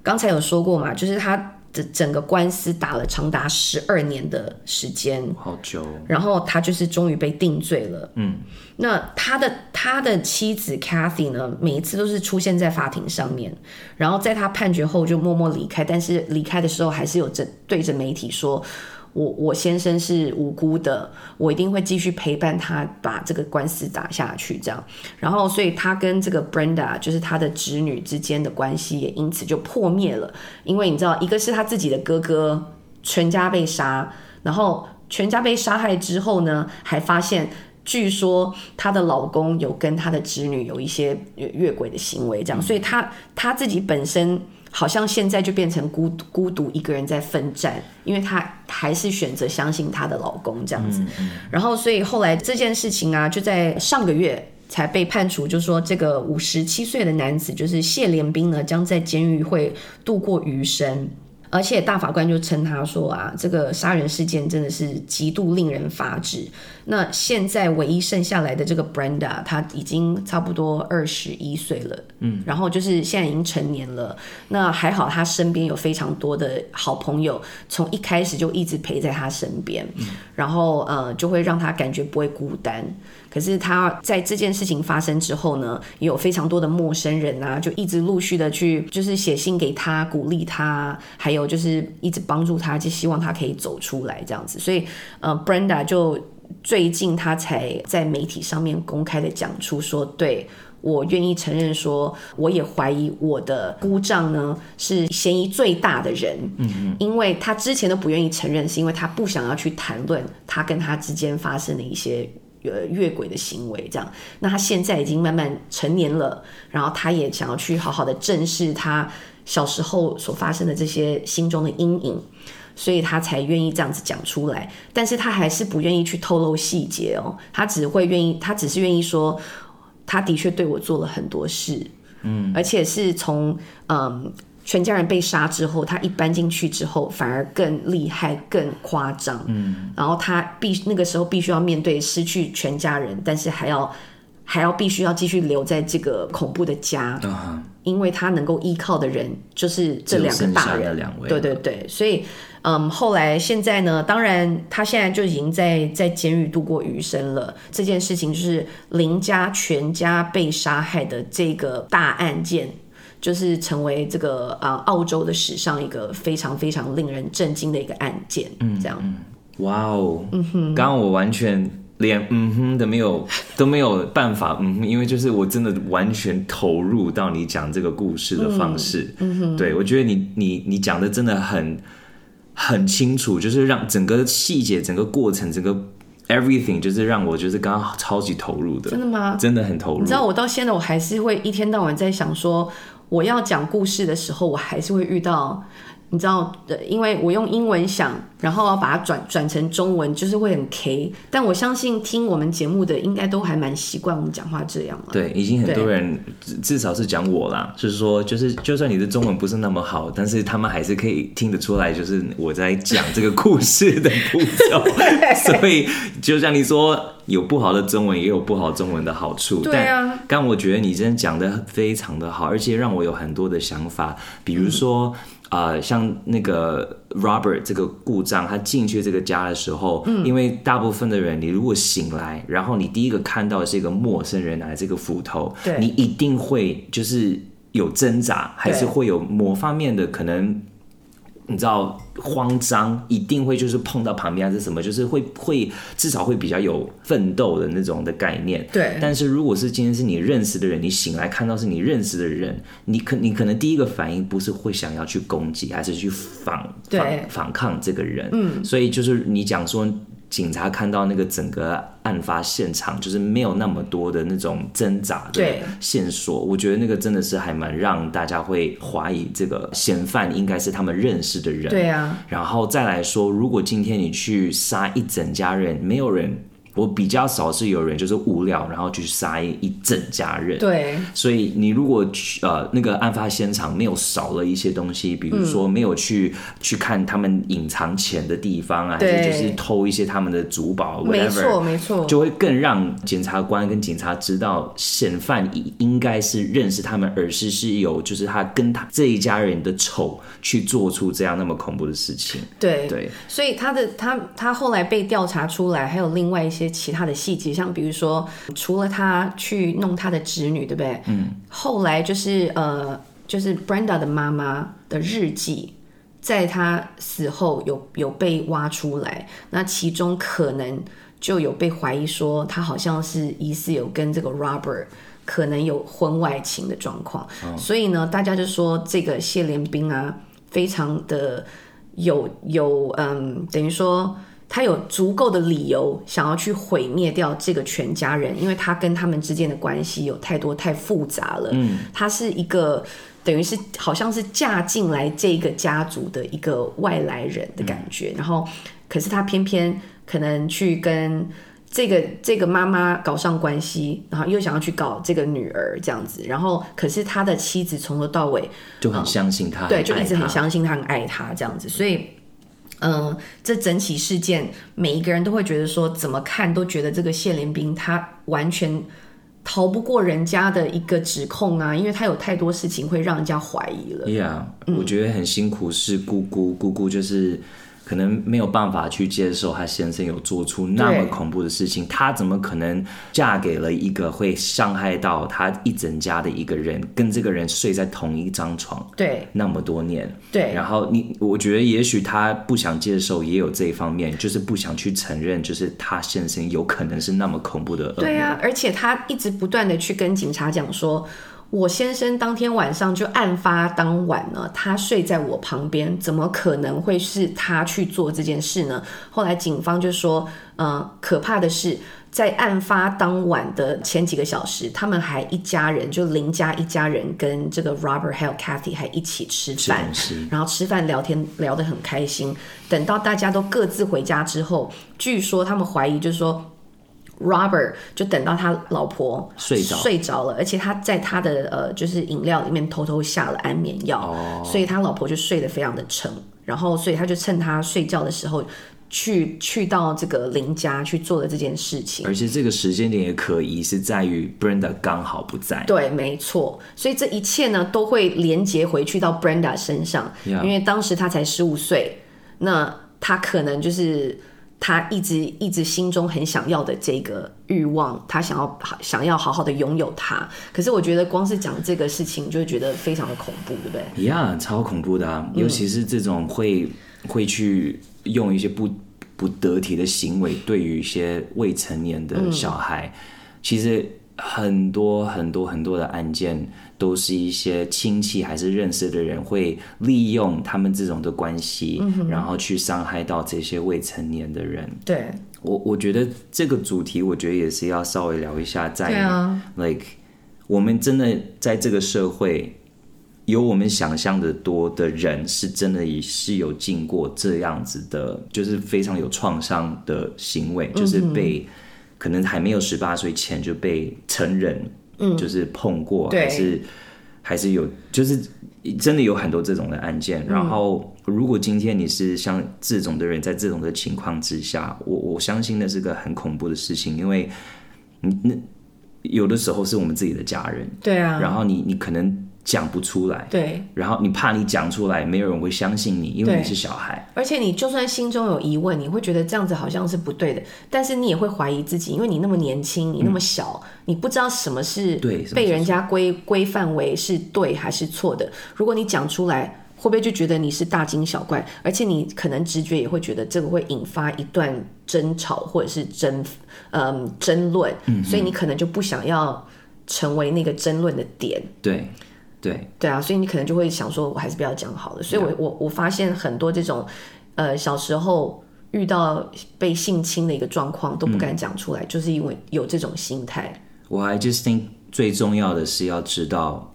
刚才有说过嘛，就是他的整个官司打了长达十二年的时间，好久。然后他就是终于被定罪了。嗯，那他的他的妻子 Kathy 呢，每一次都是出现在法庭上面，然后在他判决后就默默离开，但是离开的时候还是有着对着媒体说。我我先生是无辜的，我一定会继续陪伴他，把这个官司打下去，这样。然后，所以他跟这个 Brenda 就是他的侄女之间的关系也因此就破灭了。因为你知道，一个是他自己的哥哥全家被杀，然后全家被杀害之后呢，还发现据说她的老公有跟她的侄女有一些越轨的行为，这样。所以他他自己本身。好像现在就变成孤孤独一个人在奋战，因为她还是选择相信她的老公这样子。然后，所以后来这件事情啊，就在上个月才被判处，就是说这个五十七岁的男子，就是谢连兵呢，将在监狱会度过余生。而且大法官就称他说啊，这个杀人事件真的是极度令人发指。那现在唯一剩下来的这个 Brenda，她已经差不多二十一岁了，嗯，然后就是现在已经成年了。那还好，他身边有非常多的好朋友，从一开始就一直陪在他身边，嗯，然后呃，就会让他感觉不会孤单。可是他在这件事情发生之后呢，也有非常多的陌生人啊，就一直陆续的去，就是写信给他，鼓励他，还有就是一直帮助他，就希望他可以走出来这样子。所以，呃，Brenda 就最近他才在媒体上面公开的讲出说，对，我愿意承认说，我也怀疑我的姑丈呢是嫌疑最大的人。嗯嗯，因为他之前都不愿意承认，是因为他不想要去谈论他跟他之间发生的一些。呃，越轨的行为，这样，那他现在已经慢慢成年了，然后他也想要去好好的正视他小时候所发生的这些心中的阴影，所以他才愿意这样子讲出来。但是他还是不愿意去透露细节哦，他只会愿意，他只是愿意说，他的确对我做了很多事，嗯，而且是从嗯。全家人被杀之后，他一搬进去之后，反而更厉害、更夸张。嗯，然后他必那个时候必须要面对失去全家人，但是还要还要必须要继续留在这个恐怖的家，嗯、因为他能够依靠的人就是这两个大人。两位，对对对，所以嗯，后来现在呢，当然他现在就已经在在监狱度过余生了。这件事情就是林家全家被杀害的这个大案件。就是成为这个啊、呃、澳洲的史上一个非常非常令人震惊的一个案件，嗯，这样，哇哦，嗯哼，刚刚我完全连嗯哼都没有都没有办法，嗯哼，因为就是我真的完全投入到你讲这个故事的方式，嗯，嗯哼，对，我觉得你你你讲的真的很很清楚，就是让整个细节、整个过程、整个 everything，就是让我就是刚刚超级投入的，真的吗？真的很投入。你知道我到现在我还是会一天到晚在想说。我要讲故事的时候，我还是会遇到，你知道的，因为我用英文想。然后要把它转转成中文，就是会很 K。但我相信听我们节目的应该都还蛮习惯我们讲话这样了。对，已经很多人至少是讲我啦，就是说，就是就算你的中文不是那么好，但是他们还是可以听得出来，就是我在讲这个故事的步骤。所以就像你说，有不好的中文，也有不好中文的好处。对啊。但我觉得你真的讲的非常的好，而且让我有很多的想法，比如说。呃，像那个 Robert 这个故障，他进去这个家的时候，嗯，因为大部分的人，你如果醒来，然后你第一个看到的是一个陌生人拿着这个斧头，对，你一定会就是有挣扎，还是会有某方面的可能。你知道慌张，一定会就是碰到旁边还是什么，就是会会至少会比较有奋斗的那种的概念。对。但是如果是今天是你认识的人，你醒来看到是你认识的人，你可你可能第一个反应不是会想要去攻击，还是去反反反抗这个人。嗯。所以就是你讲说。警察看到那个整个案发现场，就是没有那么多的那种挣扎的线索。我觉得那个真的是还蛮让大家会怀疑这个嫌犯应该是他们认识的人。对啊。然后再来说，如果今天你去杀一整家人，没有人。我比较少是有人就是无聊，然后去杀一一整家人。对，所以你如果去呃那个案发现场没有少了一些东西，比如说没有去、嗯、去看他们隐藏钱的地方啊，还是就是偷一些他们的珠宝，没错没错，就会更让检察官跟警察知道嫌犯应该是认识他们，而是是有就是他跟他这一家人的仇去做出这样那么恐怖的事情。对。对，所以他的他他后来被调查出来，还有另外一些其他的细节，像比如说，除了他去弄他的侄女，对不对？嗯。后来就是呃，就是 Brenda 的妈妈的日记，在他死后有有被挖出来，那其中可能就有被怀疑说，他好像是疑似有跟这个 Robert 可能有婚外情的状况。哦。所以呢，大家就说这个谢连兵啊，非常的。有有嗯，等于说他有足够的理由想要去毁灭掉这个全家人，因为他跟他们之间的关系有太多太复杂了。嗯，他是一个等于是好像是嫁进来这个家族的一个外来人的感觉，嗯、然后可是他偏偏可能去跟。这个这个妈妈搞上关系，然后又想要去搞这个女儿这样子，然后可是他的妻子从头到尾就很相信他，嗯，对，就一直很相信他，很爱他这样子，所以，嗯，这整起事件每一个人都会觉得说，怎么看都觉得这个谢连兵他完全逃不过人家的一个指控啊，因为他有太多事情会让人家怀疑了。Yeah，我觉得很辛苦是姑姑，姑姑就是。可能没有办法去接受她先生有做出那么恐怖的事情，她怎么可能嫁给了一个会伤害到她一整家的一个人，跟这个人睡在同一张床，对，那么多年，对。然后你，我觉得也许她不想接受，也有这一方面，就是不想去承认，就是她先生有可能是那么恐怖的恶。对啊，而且她一直不断的去跟警察讲说。我先生当天晚上就案发当晚呢，他睡在我旁边，怎么可能会是他去做这件事呢？后来警方就说，呃，可怕的是，在案发当晚的前几个小时，他们还一家人，就林家一家人跟这个 Robert 还有 Cathy 还一起吃饭，然后吃饭聊天聊得很开心。等到大家都各自回家之后，据说他们怀疑就是说。Robert 就等到他老婆睡着睡着了，而且他在他的呃就是饮料里面偷偷下了安眠药，oh. 所以他老婆就睡得非常的沉。然后所以他就趁他睡觉的时候去去到这个林家去做了这件事情。而且这个时间点也可疑是在于 Brenda 刚好不在。对，没错。所以这一切呢都会连接回去到 Brenda 身上.因为当时他才十五岁，那他可能就是。他一直一直心中很想要的这个欲望，他想要想要好好的拥有它。可是我觉得光是讲这个事情，就会觉得非常的恐怖，对不对？一样，超恐怖的啊！尤其是这种会、嗯、会去用一些不不得体的行为，对于一些未成年的小孩，嗯、其实很多很多很多的案件。都是一些亲戚还是认识的人会利用他们这种的关系，嗯、然后去伤害到这些未成年的人。对，我我觉得这个主题，我觉得也是要稍微聊一下在，在、啊、like 我们真的在这个社会，有我们想象的多的人，是真的也是有经过这样子的，就是非常有创伤的行为，就是被、嗯、可能还没有十八岁前就被成人。嗯，就是碰过，还是还是有，就是真的有很多这种的案件。然后，如果今天你是像这种的人，在这种的情况之下，我我相信那是个很恐怖的事情，因为你那有的时候是我们自己的家人，对啊，然后你你可能。讲不出来，对，然后你怕你讲出来，没有人会相信你，因为你是小孩。而且你就算心中有疑问，你会觉得这样子好像是不对的，但是你也会怀疑自己，因为你那么年轻，你那么小，嗯、你不知道什么是对被人家规规范为是对还是错的。如果你讲出来，会不会就觉得你是大惊小怪？而且你可能直觉也会觉得这个会引发一段争吵或者是争嗯争论，嗯，所以你可能就不想要成为那个争论的点，对。对对啊，所以你可能就会想说，我还是不要讲好了。所以我，我我我发现很多这种，呃，小时候遇到被性侵的一个状况都不敢讲出来，嗯，就是因为有这种心态。我 I just think 最重要的是要知道，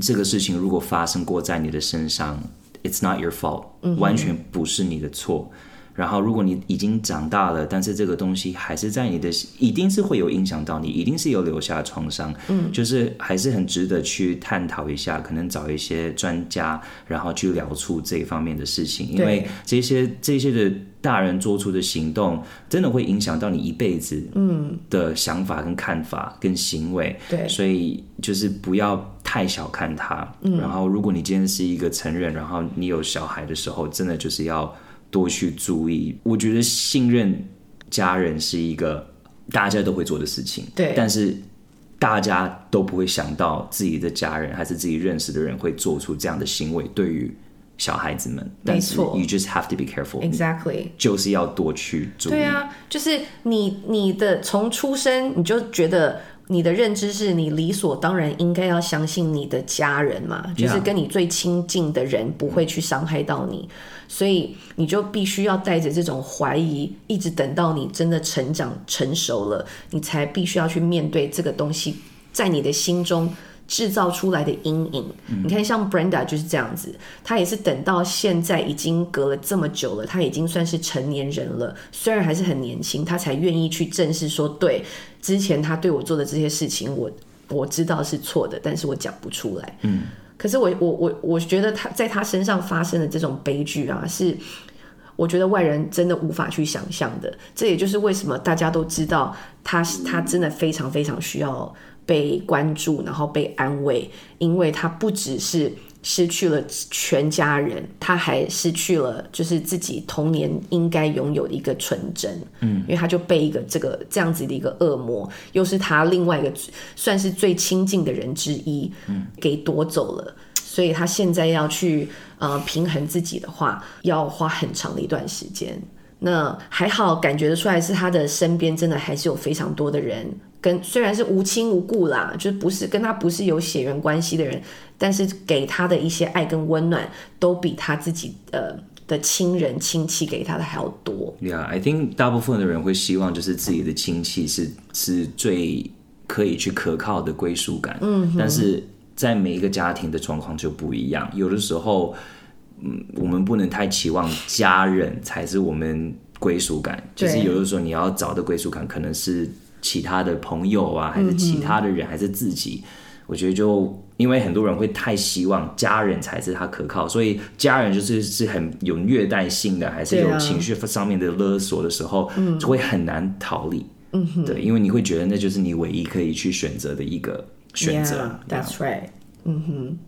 这个事情如果发生过在你的身上，It's not your fault，嗯，完全不是你的错。然后如果你已经长大了，但是这个东西还是在你的，一定是会有影响到你，一定是有留下创伤。嗯，就是还是很值得去探讨一下，可能找一些专家，然后去聊出这一方面的事情，因为这些这些的。大人做出的行动，真的会影响到你一辈子，嗯，的想法跟看法跟行为，对，所以就是不要太小看他，嗯，然后如果你今天是一个成人，然后你有小孩的时候，真的就是要多去注意。我觉得信任家人是一个大家都会做的事情，对，但是大家都不会想到自己的家人还是自己认识的人会做出这样的行为，对于。小孩子们，没错，you just have to be careful，exactly，就是要多去注意。对啊，就是你你的从出生你就觉得你的认知是你理所当然应该要相信你的家人嘛就是跟你最亲近的人不会去伤害到你，所以你就必须要带着这种怀疑，一直等到你真的成长成熟了，你才必须要去面对这个东西在你的心中。制造出来的阴影，嗯、你看，像 Brenda 就是这样子，她也是等到现在已经隔了这么久了，她已经算是成年人了，虽然还是很年轻，她才愿意去正视说，对，之前他对我做的这些事情，我我知道是错的，但是我讲不出来。嗯，可是我我我我觉得他在他身上发生的这种悲剧啊，是我觉得外人真的无法去想象的。这也就是为什么大家都知道他他真的非常非常需要。被关注，然后被安慰，因为他不只是失去了全家人，他还失去了就是自己童年应该拥有的一个纯真。嗯，因为他就被一个这个这样子的一个恶魔，又是他另外一个算是最亲近的人之一，嗯，给夺走了。所以他现在要去呃平衡自己的话，要花很长的一段时间。那还好，感觉得出来是他的身边真的还是有非常多的人。跟虽然是无亲无故啦，就是不是跟他不是有血缘关系的人，但是给他的一些爱跟温暖，都比他自己呃的亲人亲戚给他的还要多。Yeah, I think 大部分的人会希望就是自己的亲戚是是最可以去可靠的归属感。嗯哼，但是在每一个家庭的状况就不一样。有的时候，嗯，我们不能太期望家人才是我们归属感。就是有的时候你要找的归属感可能是。其他的朋友啊，还是其他的人，还是自己，我觉得就因为很多人会太希望家人才是他可靠，所以家人就是是很有虐待性的，还是有情绪上面的勒索的时候，就会很难逃离。嗯哼，对，因为你会觉得那就是你唯一可以去选择的一个选择。Yeah, that's right。嗯哼。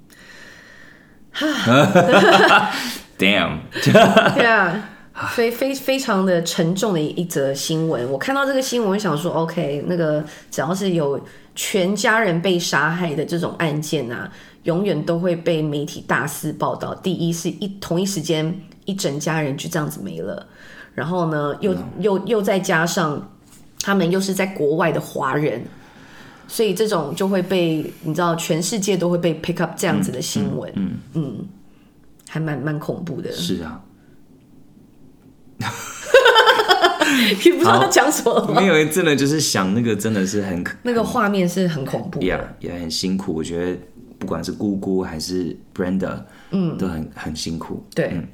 Damn。对 啊。非非非常的沉重的一则新闻，我看到这个新闻，我想说，OK，那个只要是有全家人被杀害的这种案件啊，永远都会被媒体大肆报道。第一是一同一时间一整家人就这样子没了，然后呢，又又又再加上他们又是在国外的华人，所以这种就会被你知道，全世界都会被 pick up 这样子的新闻，嗯，嗯，还蛮蛮恐怖的。是啊。你不知道他讲什么吗？没有，真的就是想那个，真的是很那个画面是很恐怖的，也也很辛苦。我觉得不管是姑姑还是 Brenda，嗯，都很很辛苦。对、嗯，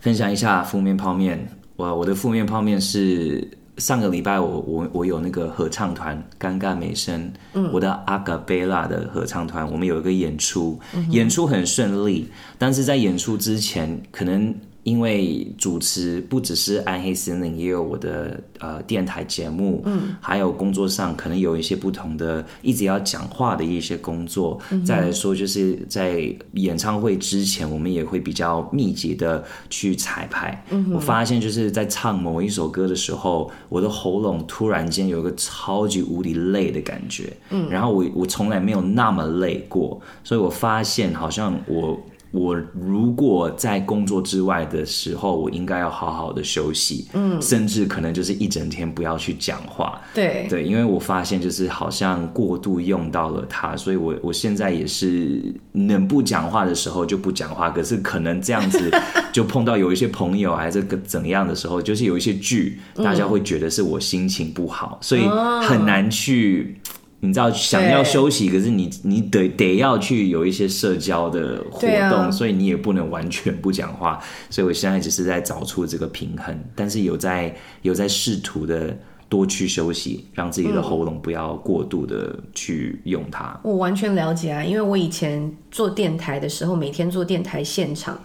分享一下负面泡面。我我的负面泡面是上个礼拜我我我有那个合唱团尴尬美声，嗯，我的阿卡贝拉的合唱团，我们有一个演出，嗯、演出很顺利，但是在演出之前可能。因为主持不只是暗黑森林，也有我的呃电台节目，嗯，还有工作上可能有一些不同的，一直要讲话的一些工作。嗯、再来说，就是在演唱会之前，我们也会比较密集的去彩排。嗯、我发现就是在唱某一首歌的时候，我的喉咙突然间有一个超级无敌累的感觉。嗯，然后我我从来没有那么累过，所以我发现好像我。我如果在工作之外的时候，我应该要好好的休息，嗯，甚至可能就是一整天不要去讲话，对。对，因为我发现就是好像过度用到了它，所以我我现在也是能不讲话的时候就不讲话，可是可能这样子 就碰到有一些朋友还是个怎样的时候，就是有一些剧，大家会觉得是我心情不好，嗯、所以很难去。你知道想要休息，可是你你得得要去有一些社交的活动，啊、所以你也不能完全不讲话。所以我现在只是在找出这个平衡，但是有在有在试图的多去休息，让自己的喉咙不要过度的去用它。嗯、我完全了解啊，因为我以前做电台的时候，每天做电台现场，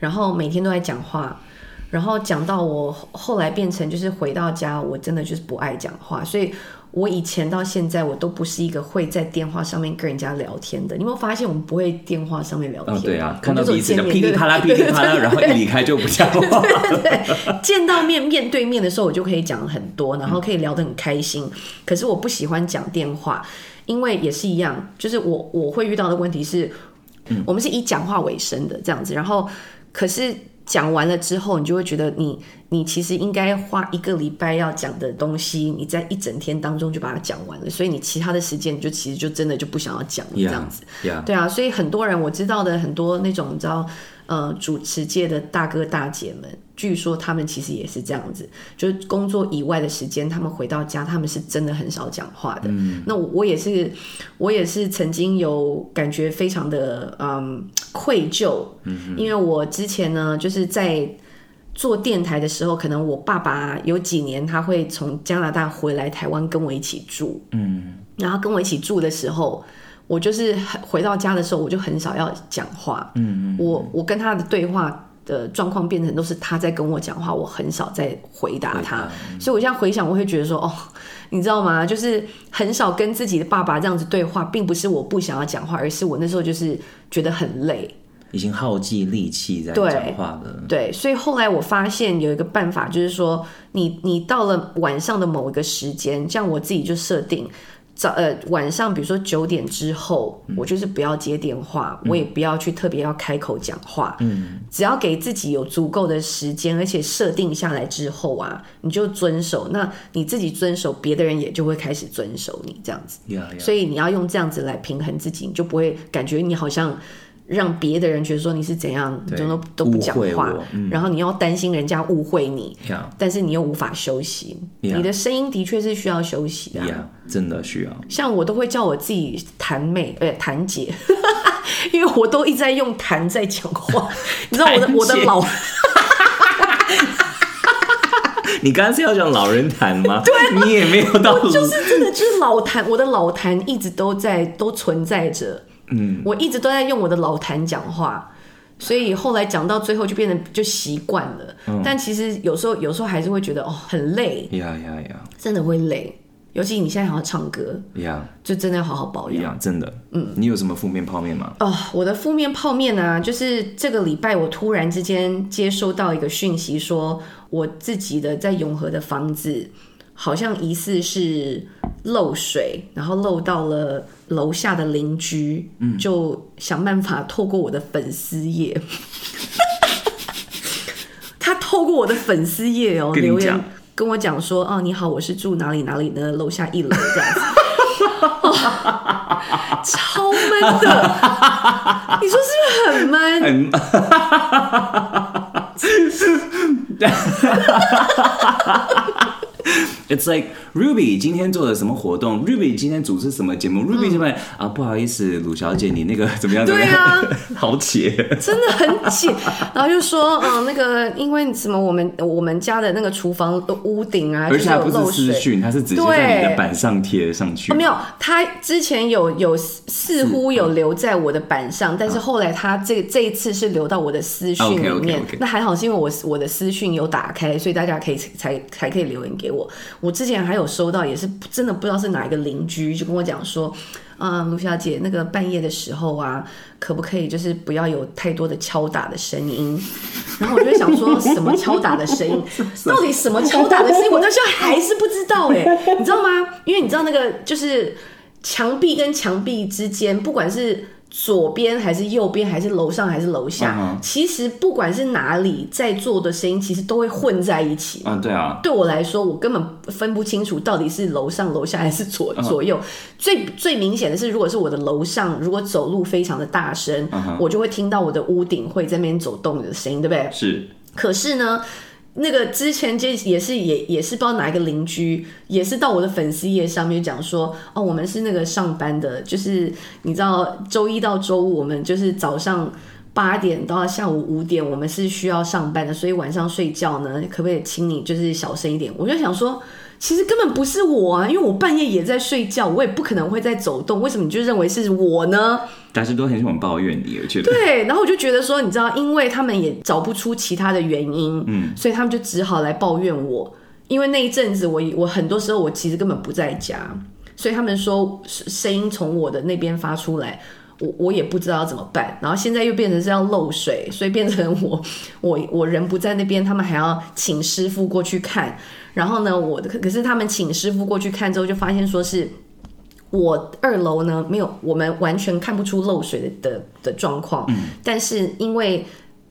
然后每天都在讲话，然后讲到我后来变成就是回到家，我真的就是不爱讲话，所以。我以前到现在，我都不是一个会在电话上面跟人家聊天的。你有没有发现，我们不会电话上面聊天？哦，对啊，看到彼此噼里啪啦、噼里啪啦，然后一离开就不讲话。对对对，见到面面对面的时候，我就可以讲很多，然后可以聊得很开心。嗯。可是我不喜欢讲电话，因为也是一样，就是我我会遇到的问题是，我们是以讲话为生的这样子，然后可是。讲完了之后，你就会觉得你你其实应该花一个礼拜要讲的东西，你在一整天当中就把它讲完了，所以你其他的时间你就其实就真的就不想要讲了这样子。Yeah, yeah. 对啊，所以很多人我知道的很多那种你知道。呃，主持界的大哥大姐们，据说他们其实也是这样子，就是工作以外的时间，他们回到家，他们是真的很少讲话的。嗯，那我，我也是，我也是曾经有感觉非常的嗯愧疚，嗯，因为我之前呢，就是在做电台的时候，可能我爸爸有几年他会从加拿大回来台湾跟我一起住，嗯，然后跟我一起住的时候。我就是回到家的时候，我就很少要讲话。嗯，我我跟他的对话的状况变成都是他在跟我讲话，我很少在回答他。所以我现在回想，我会觉得说，哦，你知道吗？就是很少跟自己的爸爸这样子对话，并不是我不想要讲话，而是我那时候就是觉得很累，已经耗尽力气在讲话了。对，所以后来我发现有一个办法，就是说，你你到了晚上的某一个时间，这样我自己就设定。早呃晚上，比如说九点之后，嗯，我就是不要接电话，嗯，我也不要去特别要开口讲话。嗯，只要给自己有足够的时间，而且设定下来之后啊，你就遵守。那你自己遵守，别的人也就会开始遵守你这样子。Yeah, yeah. 所以你要用这样子来平衡自己，你就不会感觉你好像。让别的人觉得说你是怎样，你就都都不讲话，嗯，然后你要担心人家误会你.但是你又无法休息.你的声音的确是需要休息的，yeah, 真的需要。像我都会叫我自己谭妹，呃，谭姐，因为我都一直在用谭在讲话，你知道我的我的老，你刚刚是要讲老人谈吗？对，你也没有到，就是真的就是老谈，我的老谈一直都在都存在着。嗯，我一直都在用我的老坛讲话，所以后来讲到最后就变得就习惯了。嗯。但其实有时候有时候还是会觉得哦很累，呀呀呀，真的会累。尤其你现在还要唱歌，呀，就真的要好好保养。真的，嗯，你有什么负面泡面吗？哦，我的负面泡面呢，就是这个礼拜我突然之间接收到一个讯息，说我自己的在永和的房子。好像疑似是漏水，然后漏到了楼下的邻居，嗯，就想办法透过我的粉丝页，他透过我的粉丝页哦留言跟我讲说，哦，你好，我是住哪里哪里的楼下一楼。这样子，哦，超闷的，你说是不是很闷？很 It's like Ruby 今天做了什么活动？Ruby 今天主持什么节目？Ruby 这边啊，不好意思，鲁小姐，你那个 怎么样？怎么样？对啊，好解，真的很解。然后就说，嗯，那个因为什么，我们我们家的那个厨房的屋顶啊，而且还不是私讯，它是直接在你的板上贴上去。没有，他之前有有似乎有留在我的板上，但是后来他这这一次是留到我的私讯里面。那还好，是因为我我的私讯有打开，所以大家可以才才可以留言给我。我之前还有有收到，也是真的不知道是哪一个邻居就跟我讲说，啊、卢小姐，那个半夜的时候啊，可不可以就是不要有太多的敲打的声音？然后我就想说，什么敲打的声音？到底什么敲打的声音？我到现在还是不知道哎，你知道吗？因为你知道那个就是墙壁跟墙壁之间，不管是。左边还是右边，还是楼上还是楼下？Uh. 其实不管是哪里在做的声音，其实都会混在一起。嗯，对啊。对我来说，我根本分不清楚到底是楼上楼下还是左左右。Uh. 最最明显的是，如果是我的楼上，如果走路非常的大声，uh. 我就会听到我的屋顶会在那边走动的声音，对不对？是。可是呢，那个之前就也是也也是不知道哪一个邻居，也是到我的粉丝页上面讲说，哦，我们是那个上班的，就是你知道周一到周五我们就是早上八点到下午五点，我们是需要上班的，所以晚上睡觉呢，可不可以请你就是小声一点？我就想说。其实根本不是我啊，因为我半夜也在睡觉，我也不可能会在走动。为什么你就认为是我呢？大家都很喜欢抱怨你，我觉得。对，然后我就觉得说，你知道，因为他们也找不出其他的原因，嗯，所以他们就只好来抱怨我。因为那一阵子我，我我很多时候我其实根本不在家，所以他们说声音从我的那边发出来。我我也不知道要怎么办，然后现在又变成是要漏水，所以变成我 我我人不在那边，他们还要请师傅过去看。然后呢，我的可是他们请师傅过去看之后，就发现说是我二楼呢没有，我们完全看不出漏水的的的状况。嗯，但是因为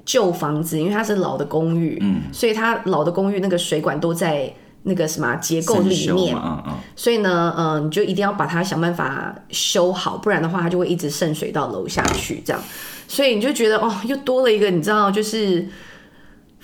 旧房子，因为它是老的公寓，嗯，所以它老的公寓那个水管都在。那个什么结构里面，嗯嗯，所以呢，嗯，你就一定要把它想办法修好，不然的话，它就会一直渗水到楼下去，这样。所以你就觉得哦，又多了一个，你知道，就是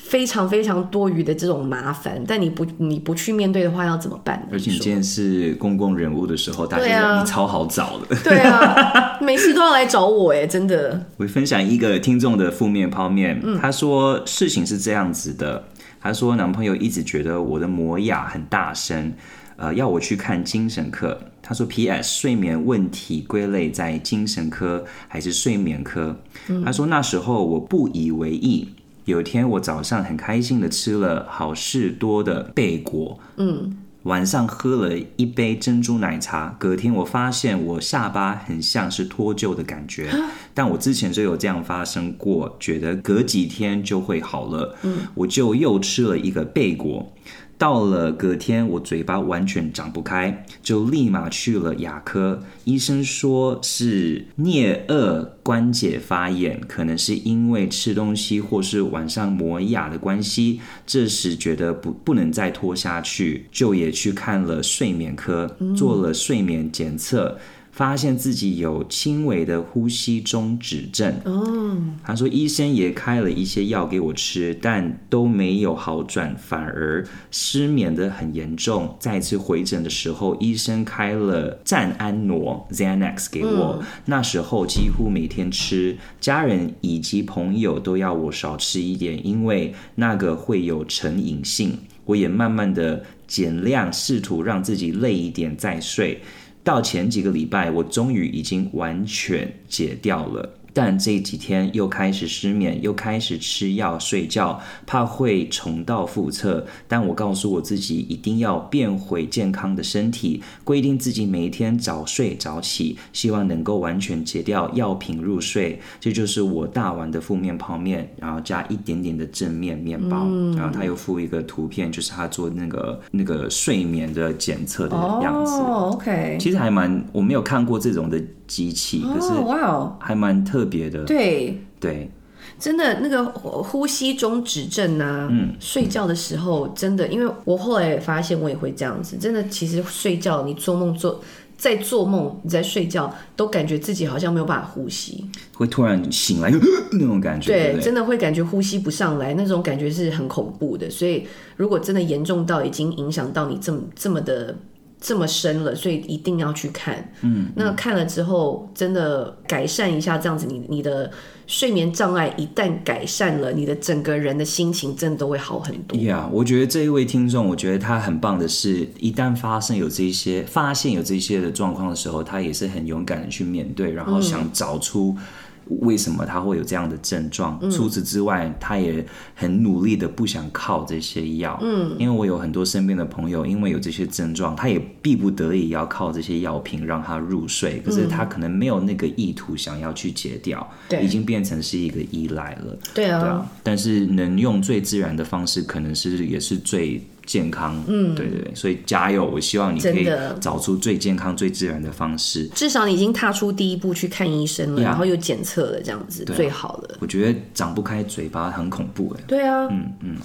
非常非常多余的这种麻烦。但你不你不去面对的话，要怎么办？而且你今天是公共人物的时候，大家你超好找的，对啊，每次都要来找我，哎，真的。我分享一个听众的负面泡面，嗯，他说事情是这样子的。他说：“男朋友一直觉得我的磨牙很大声，呃，要我去看精神科。他说，P.S. 睡眠问题归类在精神科还是睡眠科？他说那时候我不以为意。有一天我早上很开心的吃了好事多的贝果，嗯。”晚上喝了一杯珍珠奶茶，隔天我发现我下巴很像是脱臼的感觉，但我之前就有这样发生过，觉得隔几天就会好了，嗯我就又吃了一个贝果。到了隔天，我嘴巴完全张不开，就立马去了牙科。医生说是颞顎关节发炎，可能是因为吃东西或是晚上磨牙的关系。这时觉得不不能再拖下去，就也去看了睡眠科，做了睡眠检测。发现自己有轻微的呼吸中止症。哦，他说医生也开了一些药给我吃，但都没有好转，反而失眠的很严重。再次回诊的时候，医生开了赞安诺 （Xanax） 给我，嗯，那时候几乎每天吃，家人以及朋友都要我少吃一点，因为那个会有成瘾性。我也慢慢的减量，试图让自己累一点再睡。到前几个礼拜，我终于已经完全解掉了。但这几天又开始失眠，又开始吃药睡觉，怕会重蹈覆辙。但我告诉我自己，一定要变回健康的身体，规定自己每天早睡早起，希望能够完全戒掉药品入睡。这就是我大碗的负面泡面，然后加一点点的正面面包，嗯、然后他又附一个图片，就是他做那个那个睡眠的检测的样子。哦，OK，其实还蛮，我没有看过这种的。机器，可是哇哦，还蛮特别的。对对，真的那个呼吸中止症啊，嗯，睡觉的时候真的，因为我后来也发现我也会这样子。真的，其实睡觉你做梦做在做梦，你在睡觉都感觉自己好像没有办法呼吸，会突然醒来 那种感觉。对，对，真的会感觉呼吸不上来，那种感觉是很恐怖的。所以，如果真的严重到已经影响到你这么这么的。这么深了，所以一定要去看。嗯，那看了之后，真的改善一下，这样子你，你你的睡眠障碍一旦改善了，你的整个人的心情真的都会好很多。呀，yeah，我觉得这一位听众，我觉得他很棒的是，一旦发生有这些发现有这些的状况的时候，他也是很勇敢的去面对，然后想找出。为什么他会有这样的症状？嗯、除此之外，他也很努力的不想靠这些药。嗯，因为我有很多身边的朋友，因为有这些症状，他也逼不得已要靠这些药品让他入睡。可是他可能没有那个意图想要去戒掉，已经变成是一个依赖了。对啊，对啊。但是能用最自然的方式，可能是也是最。健康，嗯，对对对，所以加油！我希望你可以找出最健康、最自然的方式。至少你已经踏出第一步去看医生了，然后又检测了，这样子最好了。我觉得张不开嘴巴很恐怖哎。对啊，嗯嗯。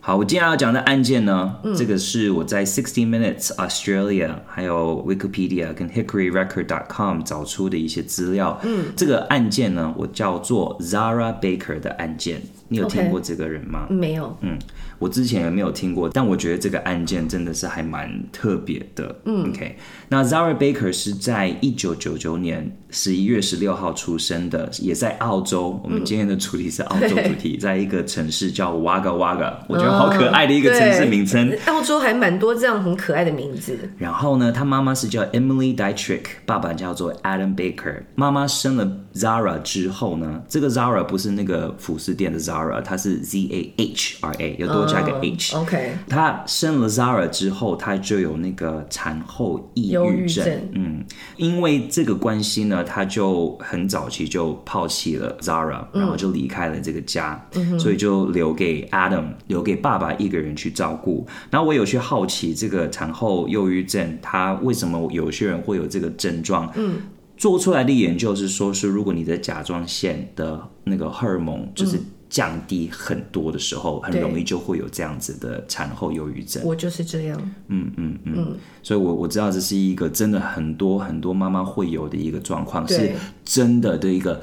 好，我今天要讲的案件呢，嗯、这个是我在 Sixty Minutes Australia 还有 Wikipedia 跟 Hickory Record dot com 找出的一些资料。嗯，这个案件呢，我叫做 Zara Baker 的案件。你有听过这个人吗？没有。嗯，我之前也没有听过，但我觉得这个案件真的是还蛮特别的。嗯，OK。那 Zara Baker 是在一九九九年十一月十六号出生的，也在澳洲。我们今天的主题是澳洲主题，在一个城市叫 Wagga Wagga，我觉得好可爱的一个城市名称。澳洲还蛮多这样很可爱的名字。然后呢，他妈妈是叫 Emily Dietrich，爸爸叫做 Adam Baker。妈妈生了 Zara 之后呢，这个 Zara 不是那个服饰店的 Zara，它是 Z A H R A，要多加一个 H。OK。他生了 Zara 之后，他就有那个产后抑郁症。忧郁症。嗯，因为这个关系呢，他就很早期就抛弃了 Zara，然后就离开了这个家，嗯、所以就留给 Adam，留给爸爸一个人去照顾。然后我有去好奇这个产后忧郁症，他为什么有些人会有这个症状？嗯，做出来的研究是说，是如果你的甲状腺的那个荷尔蒙就是降低很多的时候，嗯、很容易就会有这样子的产后忧郁症。我就是这样。嗯嗯嗯。嗯，所以我我知道这是一个真的很多很多妈妈会有的一个状况，是真的的一个。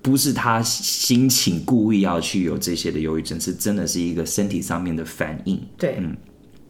不是他心情故意要去有这些的忧郁症，是真的是一个身体上面的反应。对，嗯，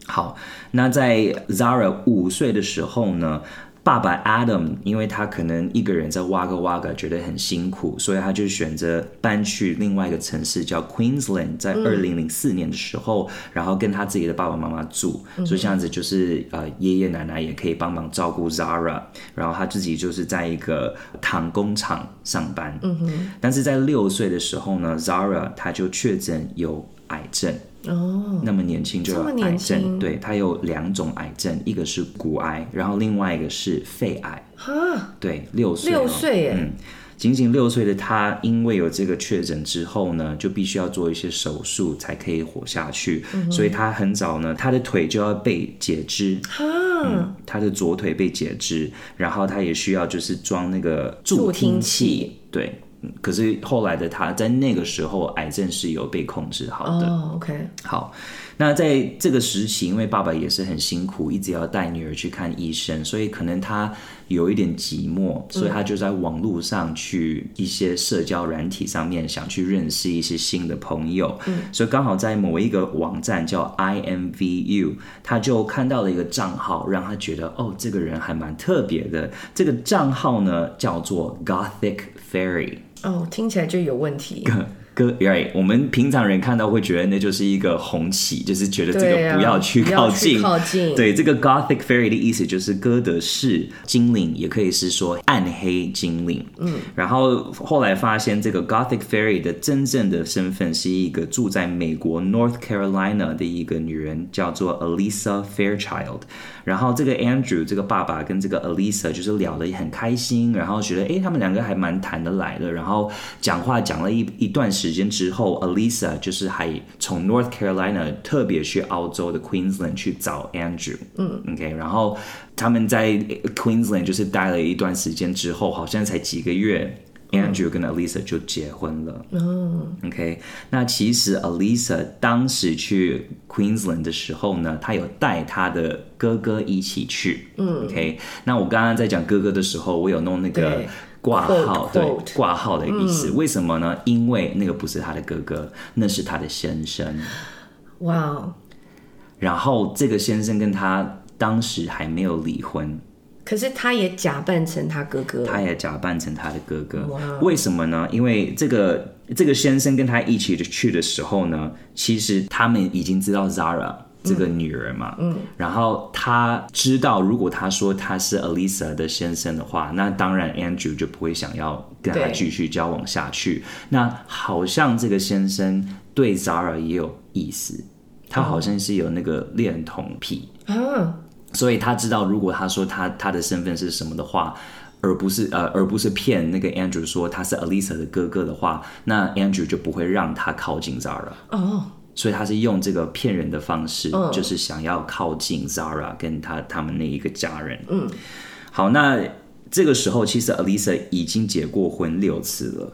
好，那在 Zara 五岁的时候呢，爸爸 Adam，因为他可能一个人在 Wagga Wagga 觉得很辛苦，所以他就选择搬去另外一个城市叫 Queensland，在二零零四年的时候，嗯，然后跟他自己的爸爸妈妈住，所以这样子就是呃爷爷奶奶也可以帮忙照顾 Zara，然后他自己就是在一个糖工厂上班。嗯哼，但是在六岁的时候呢，Zara 他就确诊有癌症。哦，那么年轻就有癌症，对，他有两种癌症，一个是骨癌，然后另外一个是肺癌。哈，对，六岁，六岁，嗯，仅仅六岁的他，因为有这个确诊之后呢，就必须要做一些手术才可以活下去，嗯、所以他很早呢，他的腿就要被截肢，哈、嗯，他的左腿被截肢，然后他也需要就是装那个助听器。对。可是后来的他在那个时候癌症是有被控制好的。哦，OK，好。那在这个时期，因为爸爸也是很辛苦，一直要带女儿去看医生，所以可能他有一点寂寞，所以他就在网络上去一些社交软体上面想去认识一些新的朋友。嗯，所以刚好在某一个网站叫 IMVU，他就看到了一个账号，让他觉得哦，这个人还蛮特别的。这个账号呢叫做 Gothic Fairy。哦，听起来就有问题。哥，right，我们平常人看到会觉得那就是一个红旗，就是觉得这个不要去靠近。靠近。对，这个 Gothic Fairy 的意思就是哥德式精灵，也可以是说暗黑精灵。嗯，然后后来发现这个 Gothic Fairy 的真正的身份是一个住在美国 North Carolina 的一个女人，叫做 Alisa Fairchild。然后这个 Andrew 这个爸爸跟这个 Alisa 就是聊得也很开心，然后觉得哎，他们两个还蛮谈得来的，然后讲话讲了一一段时间之后，Alisa 就是还从 North Carolina 特别去澳洲的 Queensland 去找 Andrew，嗯，OK，然后他们在 Queensland 就是待了一段时间之后，好像才几个月。Andrew 跟 Alisa 就结婚了。哦，OK，那其实 Alisa 当时去 Queensland 的时候呢，他有带他的哥哥一起去。嗯，OK，那我刚刚在讲哥哥的时候，我有弄那个挂号，对，挂号的意思。为什么呢？因为那个不是他的哥哥，那是他的先生。哇，然后这个先生跟他当时还没有离婚。可是他也假扮成他哥哥，他也假扮成他的哥哥。Wow. 为什么呢？因为这个这个先生跟他一起去的时候呢，其实他们已经知道 Zara 这个女人嘛。嗯。然后他知道，如果他说他是 Alisa 的先生的话，那当然 Andrew 就不会想要跟他继续交往下去。那好像这个先生对 Zara 也有意思，他好像是有那个恋童癖。嗯。所以他知道，如果他说他他的身份是什么的话，而不是呃，而不是骗那个 Andrew 说他是 Alisa 的哥哥的话，那 Andrew 就不会让他靠近 Zara。哦，所以他是用这个骗人的方式，就是想要靠近 Zara 跟他他们那一个家人。嗯，好，那这个时候其实 Alisa 已经结过婚六次了。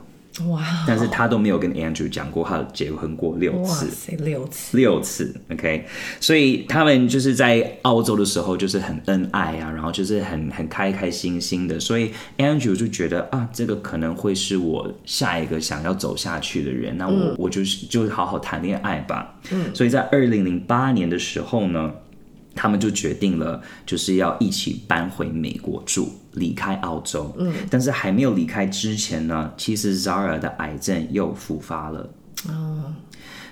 哇！但是他都没有跟 Andrew 讲过他结婚过六次，哇塞，六次，六次，OK。所以他们就是在澳洲的时候就是很恩爱啊，然后就是很很开开心心的。所以 Andrew 就觉得啊，这个可能会是我下一个想要走下去的人，那我、嗯、我就是就好好谈恋爱吧。嗯，所以在二零零八年的时候呢。他们就决定了，就是要一起搬回美国住，离开澳洲。嗯，但是还没有离开之前呢，其实 Zara 的癌症又复发了。哦，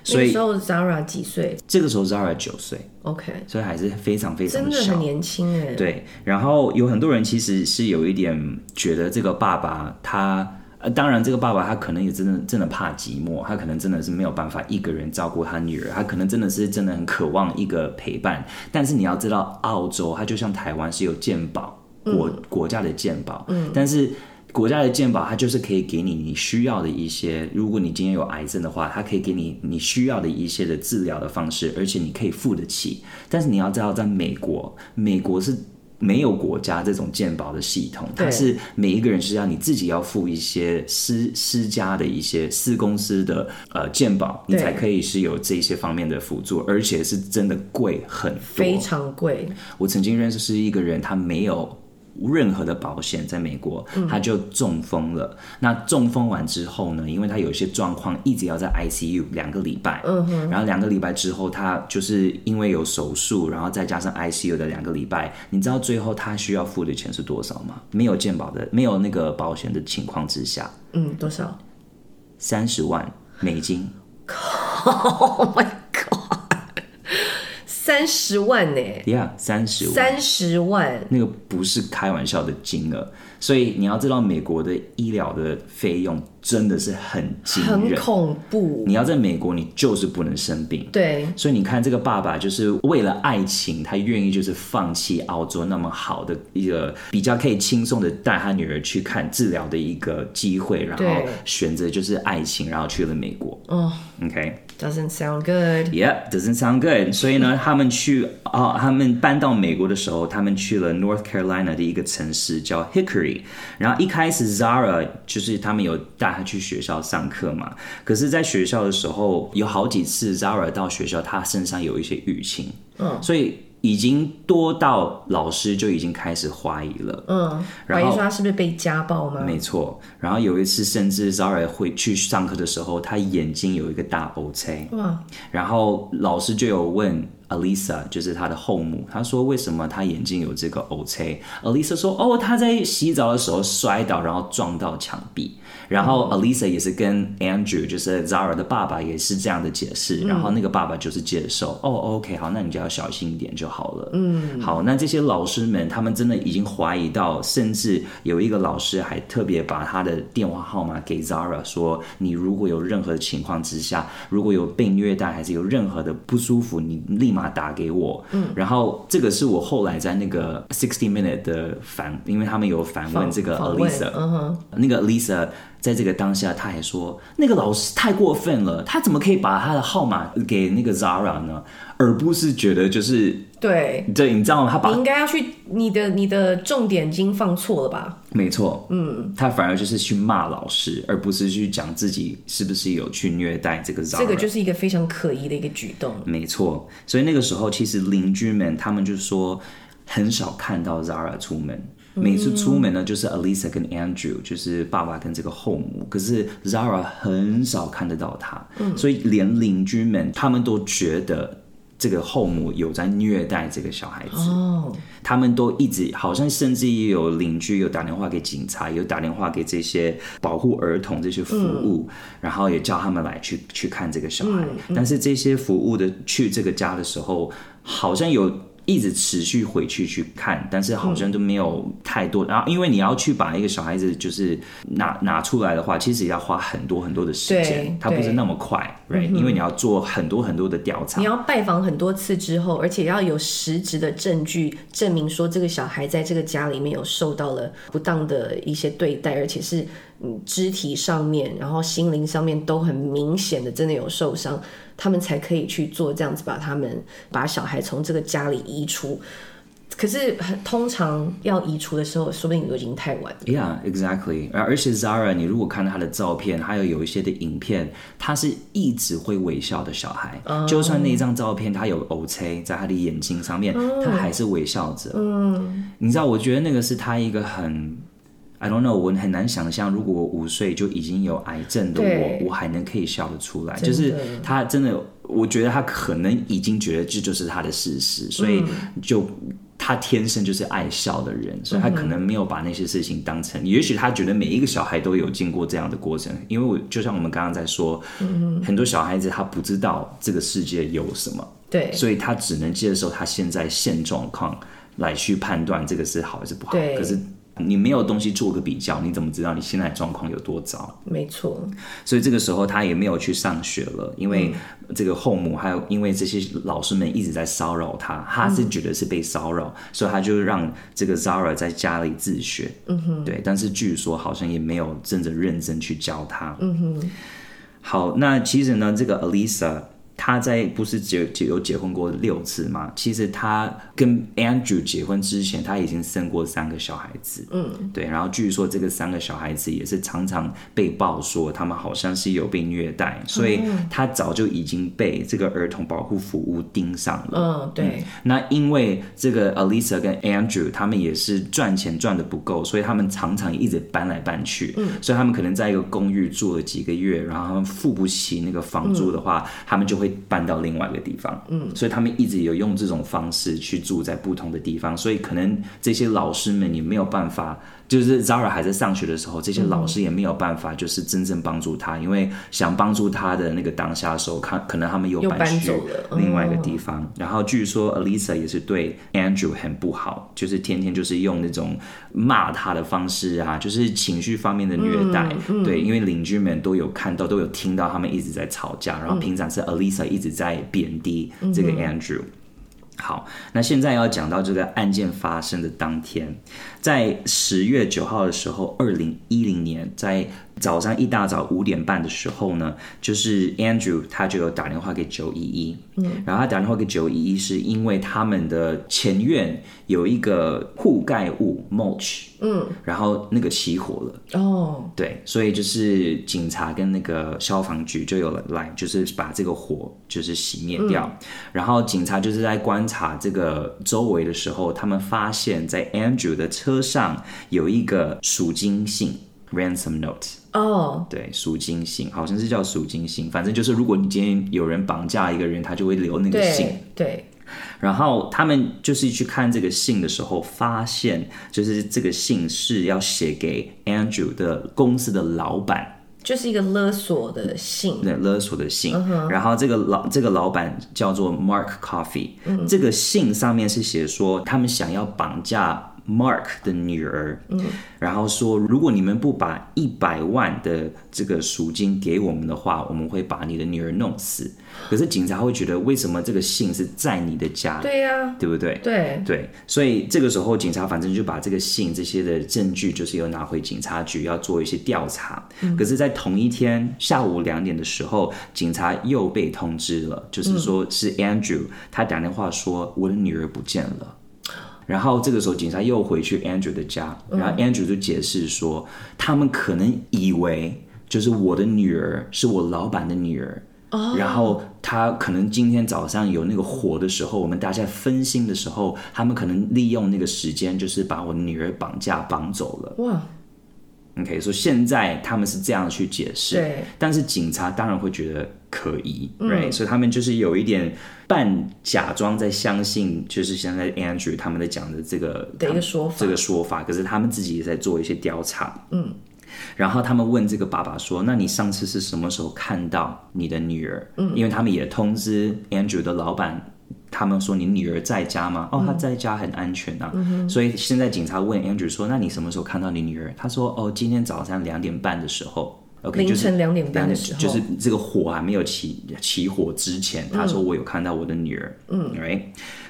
所以那时候 Zara 几岁？这个时候 Zara 九岁。OK，所以还是非常非常小，真的很年轻哎。对，然后有很多人其实是有一点觉得这个爸爸他。呃，当然，这个爸爸他可能也真的真的怕寂寞，他可能真的是没有办法一个人照顾他女儿，他可能真的是真的很渴望一个陪伴。但是你要知道，澳洲它就像台湾是有健保国、嗯、国家的健保，嗯，但是国家的健保它就是可以给你你需要的一些，如果你今天有癌症的话，它可以给你你需要的一些的治疗的方式，而且你可以付得起。但是你要知道，在美国，美国是。没有国家这种鉴宝的系统，它是每一个人是要你自己要付一些私私家的一些私公司的呃鉴宝，你才可以是有这些方面的辅助，而且是真的贵很多，非常贵。我曾经认识是一个人，他没有。任何的保险在美国，他就中风了。嗯、那中风完之后呢？因为他有一些状况，一直要在 ICU 两个礼拜。嗯哼。然后两个礼拜之后，他就是因为有手术，然后再加上 ICU 的两个礼拜，你知道最后他需要付的钱是多少吗？没有健保的，没有那个保险的情况之下，嗯，多少？三十万美金。Oh my！三十万呢？Yeah，三十万。三十万，那个不是开玩笑的金额，所以你要知道，美国的医疗的费用真的是很惊人，很恐怖。你要在美国，你就是不能生病。对，所以你看，这个爸爸就是为了爱情，他愿意就是放弃澳洲那么好的一个比较可以轻松的带他女儿去看治疗的一个机会，然后选择就是爱情，然后去了美国。哦，OK。Doesn't sound good. Yeah, doesn't sound good. 所以呢，他们去啊、哦，他们搬到美国的时候，他们去了 North Carolina 的一个城市叫 Hickory。然后一开始 Zara 就是他们有带他去学校上课嘛。可是，在学校的时候，有好几次 Zara 到学校，他身上有一些淤青。嗯，所以。已经多到老师就已经开始怀疑了，嗯，怀疑说他是不是被家暴吗？没错，然后有一次甚至 Zara 会去上课的时候，他眼睛有一个大 O C，哇，然后老师就有问 Alisa，就是他的后母，他说为什么他眼睛有这个 O C？Alisa 说哦，他在洗澡的时候摔倒，然后撞到墙壁。然后 Alisa 也是跟 Andrew，就是 Zara 的爸爸，也是这样的解释。然后那个爸爸就是接受，哦，OK，好，那你就要小心一点就好了。嗯，好，那这些老师们，他们真的已经怀疑到，甚至有一个老师还特别把他的电话号码给 Zara，说你如果有任何的情况之下，如果有被虐待还是有任何的不舒服，你立马打给我。嗯，然后这个是我后来在那个 Sixty Minute 的反，因为他们有反问这个 Alisa，嗯哼，那个 Alisa。在这个当下，他还说那个老师太过分了，他怎么可以把他的号码给那个 Zara 呢？而不是觉得就是对对，你知道吗？他把你应该要去你的你的重点已经放错了吧？没错，嗯，他反而就是去骂老师，而不是去讲自己是不是有去虐待这个 Zara。这个就是一个非常可疑的一个举动。没错，所以那个时候其实邻居们他们就说很少看到 Zara 出门。每次出门呢，就是 Alisa 跟 Andrew，就是爸爸跟这个后母。可是 Zara 很少看得到他，嗯，所以连邻居们他们都觉得这个后母有在虐待这个小孩子。哦，他们都一直好像甚至也有邻居有打电话给警察，有打电话给这些保护儿童这些服务，嗯，然后也叫他们来去去看这个小孩。但是这些服务的去这个家的时候，好像有。一直持续回去去看，但是好像都没有太多。嗯、然后，因为你要去把一个小孩子就是拿拿出来的话，其实也要花很多很多的时间，它不是那么快，right？、嗯、因为你要做很多很多的调查，你要拜访很多次之后，而且要有实质的证据证明说这个小孩在这个家里面有受到了不当的一些对待，而且是嗯肢体上面，然后心灵上面都很明显的真的有受伤。他们才可以去做这样子，把他们把小孩从这个家里移出。可是通常要移除的时候，说不定都已经太晚了。Yeah, exactly. 而而且 Zara，你如果看他的照片，还有有一些的影片，他是一直会微笑的小孩。Oh. 就算那张照片他有 O C 在他的眼睛上面，他还是微笑着。嗯，oh. 你知道，我觉得那个是他一个很。I don't know，我很难想象，如果我五岁就已经有癌症的我，我还能可以笑得出来。就是他真的，我觉得他可能已经觉得这就是他的事实，所以就他天生就是爱笑的人，所以他可能没有把那些事情当成。嗯、也许他觉得每一个小孩都有经过这样的过程，因为我就像我们刚刚在说，嗯、很多小孩子他不知道这个世界有什么，对，所以他只能接受他现在现状况来去判断这个是好还是不好。对可是。你没有东西做个比较，你怎么知道你现在状况有多糟？没错，所以这个时候他也没有去上学了，因为这个后母还有因为这些老师们一直在骚扰他，他是觉得是被骚扰，嗯、所以他就让这个 Zara 在家里自学。嗯哼，对，但是据说好像也没有真的认真去教他。嗯哼，好，那其实呢，这个 Alisa。他在不是结结有结婚过六次吗？其实他跟 Andrew 结婚之前，他已经生过三个小孩子。嗯，对。然后据说这个三个小孩子也是常常被报说他们好像是有被虐待，所以他早就已经被这个儿童保护服务盯上了。嗯，对。嗯，那因为这个 Alisa 跟 Andrew 他们也是赚钱赚的不够，所以他们常常一直搬来搬去。嗯，所以他们可能在一个公寓住了几个月，然后他们付不起那个房租的话，嗯，他们就会。会搬到另外一个地方，嗯，所以他们一直有用这种方式去住在不同的地方，所以可能这些老师们你没有办法。就是 Zara 还在上学的时候，这些老师也没有办法，就是真正帮助他，嗯、因为想帮助他的那个当下的时候，看可能他们又搬去另外一个地方。然后据说 Alisa 也是对 Andrew 很不好，就是天天就是用那种骂他的方式啊，就是情绪方面的虐待。嗯嗯、对，因为邻居们都有看到，都有听到他们一直在吵架，然后平常是 Alisa 一直在贬低这个 Andrew。嗯好，那现在要讲到这个案件发生的当天，在十月九号的时候，二零一零年，在早上一大早五点半的时候呢，就是 Andrew 他就有打电话给九一一，嗯，然后他打电话给九一一是因为他们的前院有一个护盖物 mulch，嗯，然后那个起火了，哦，对，所以就是警察跟那个消防局就有了来，就是把这个火就是熄灭掉，嗯，然后警察就是在观察这个周围的时候，他们发现在 Andrew 的车上有一个赎金信 ransom note。哦，oh. 对，赎金信好像是叫赎金信，反正就是如果你今天有人绑架一个人，他就会留那个信。对，对，然后他们就是去看这个信的时候，发现就是这个信是要写给 Andrew 的公司的老板，就是一个勒索的信，对，勒索的信。Uh huh. 然后这个老这个老板叫做 Mark Coffee，嗯，这个信上面是写说他们想要绑架。Mark 的女儿，嗯，然后说，如果你们不把一百万的这个赎金给我们的话，我们会把你的女儿弄死。可是警察会觉得，为什么这个信是在你的家？对呀、啊，对不对？对对，所以这个时候警察反正就把这个信这些的证据，就是要拿回警察局要做一些调查。嗯、可是，在同一天下午两点的时候，警察又被通知了，就是说是 Andrew，他打电话说我的女儿不见了。然后这个时候，警察又回去 Andrew 的家，然后 Andrew 就解释说，他们可能以为就是我的女儿是我老板的女儿，然后他可能今天早上有那个火的时候，我们大家分心的时候，他们可能利用那个时间，就是把我女儿绑架绑走了。哇！OK，所以现在他们是这样去解释，对，但是警察当然会觉得可疑，嗯，right？所以他们就是有一点半假装在相信，就是现在 Andrew 他们在讲的这个的一个说法，这个说法，可是他们自己也在做一些调查，嗯，然后他们问这个爸爸说：“那你上次是什么时候看到你的女儿？”嗯，因为他们也通知 Andrew 的老板。他们说：“你女儿在家吗？”哦，她在家，很安全啊。嗯、所以现在警察问 Andrew 说：“那你什么时候看到你女儿？”他说：“哦，今天早上两点半的时候。” OK，凌晨两点半的时候，就是这个火还没有起起火之前，他说我有看到我的女儿，嗯，right，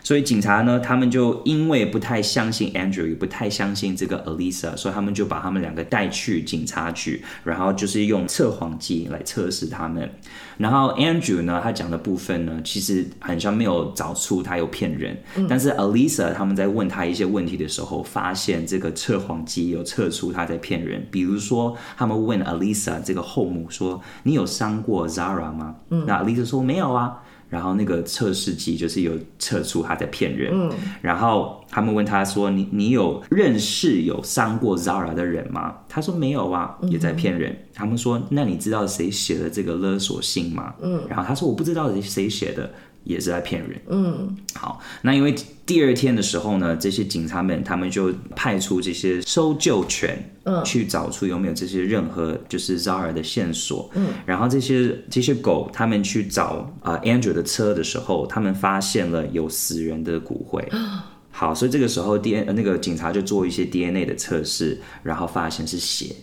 所以警察呢，他们就因为不太相信 Andrew，也不太相信这个 Alyssa，所以他们就把他们两个带去警察局，然后就是用测谎机来测试他们。然后 Andrew 呢，他讲的部分呢，其实好像没有找出他有骗人，嗯、但是 Alyssa 他们在问他一些问题的时候，发现这个测谎机有测出他在骗人。比如说，他们问 Alyssa 这个后母说：“你有伤过 Zara 吗？”嗯、那 Alyssa 说：“没有啊。”然后那个测试机就是有测出他在骗人。嗯、然后他们问他说：“你你有认识有伤过 Zara 的人吗？”他说：“没有啊，也在骗人。嗯”他们说：“那你知道谁写的这个勒索信吗？”嗯，然后他说：“我不知道谁写的。”也是在骗人。嗯，好，那因为第二天的时候呢，这些警察们他们就派出这些搜救犬，嗯，去找出有没有这些任何就是 Zara 的线索。嗯，然后这些这些狗他们去找啊、呃、Andrew 的车的时候，他们发现了有死人的骨灰。好，所以这个时候 D N 那个警察就做一些 DNA 的测试，然后发现是血。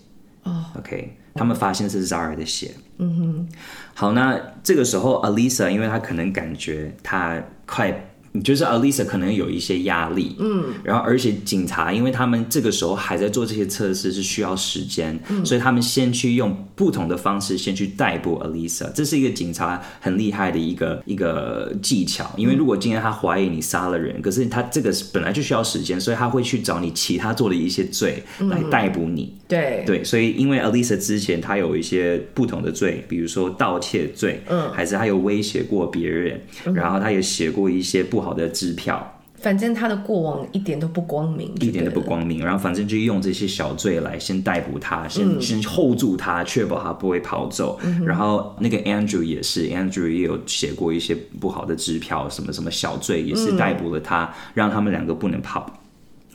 哦，OK。他们发现是 Zara 的鞋。嗯哼，好，那这个时候 Alyssa，因为她可能感觉她快。就是 Alyssa 可能有一些压力，嗯，然后而且警察，因为他们这个时候还在做这些测试，是需要时间，嗯，所以他们先去用不同的方式先去逮捕 Alyssa，这是一个警察很厉害的一个一个技巧。因为如果今天他怀疑你杀了人，可是他这个本来就需要时间，所以他会去找你其他做的一些罪来逮捕你。嗯，对。对，所以因为 Alyssa 之前他有一些不同的罪，比如说盗窃罪，嗯，还是他有威胁过别人，然后他也写过一些不。不好的支票，反正他的过往一点都不光明，一点都不光明。然后反正就用这些小罪来先逮捕他，先、嗯、先 hold 住他，确保他不会跑走。嗯、然后那个 Andrew 也是，Andrew 也有写过一些不好的支票，什么什么小罪，也是逮捕了他，嗯、让他们两个不能跑。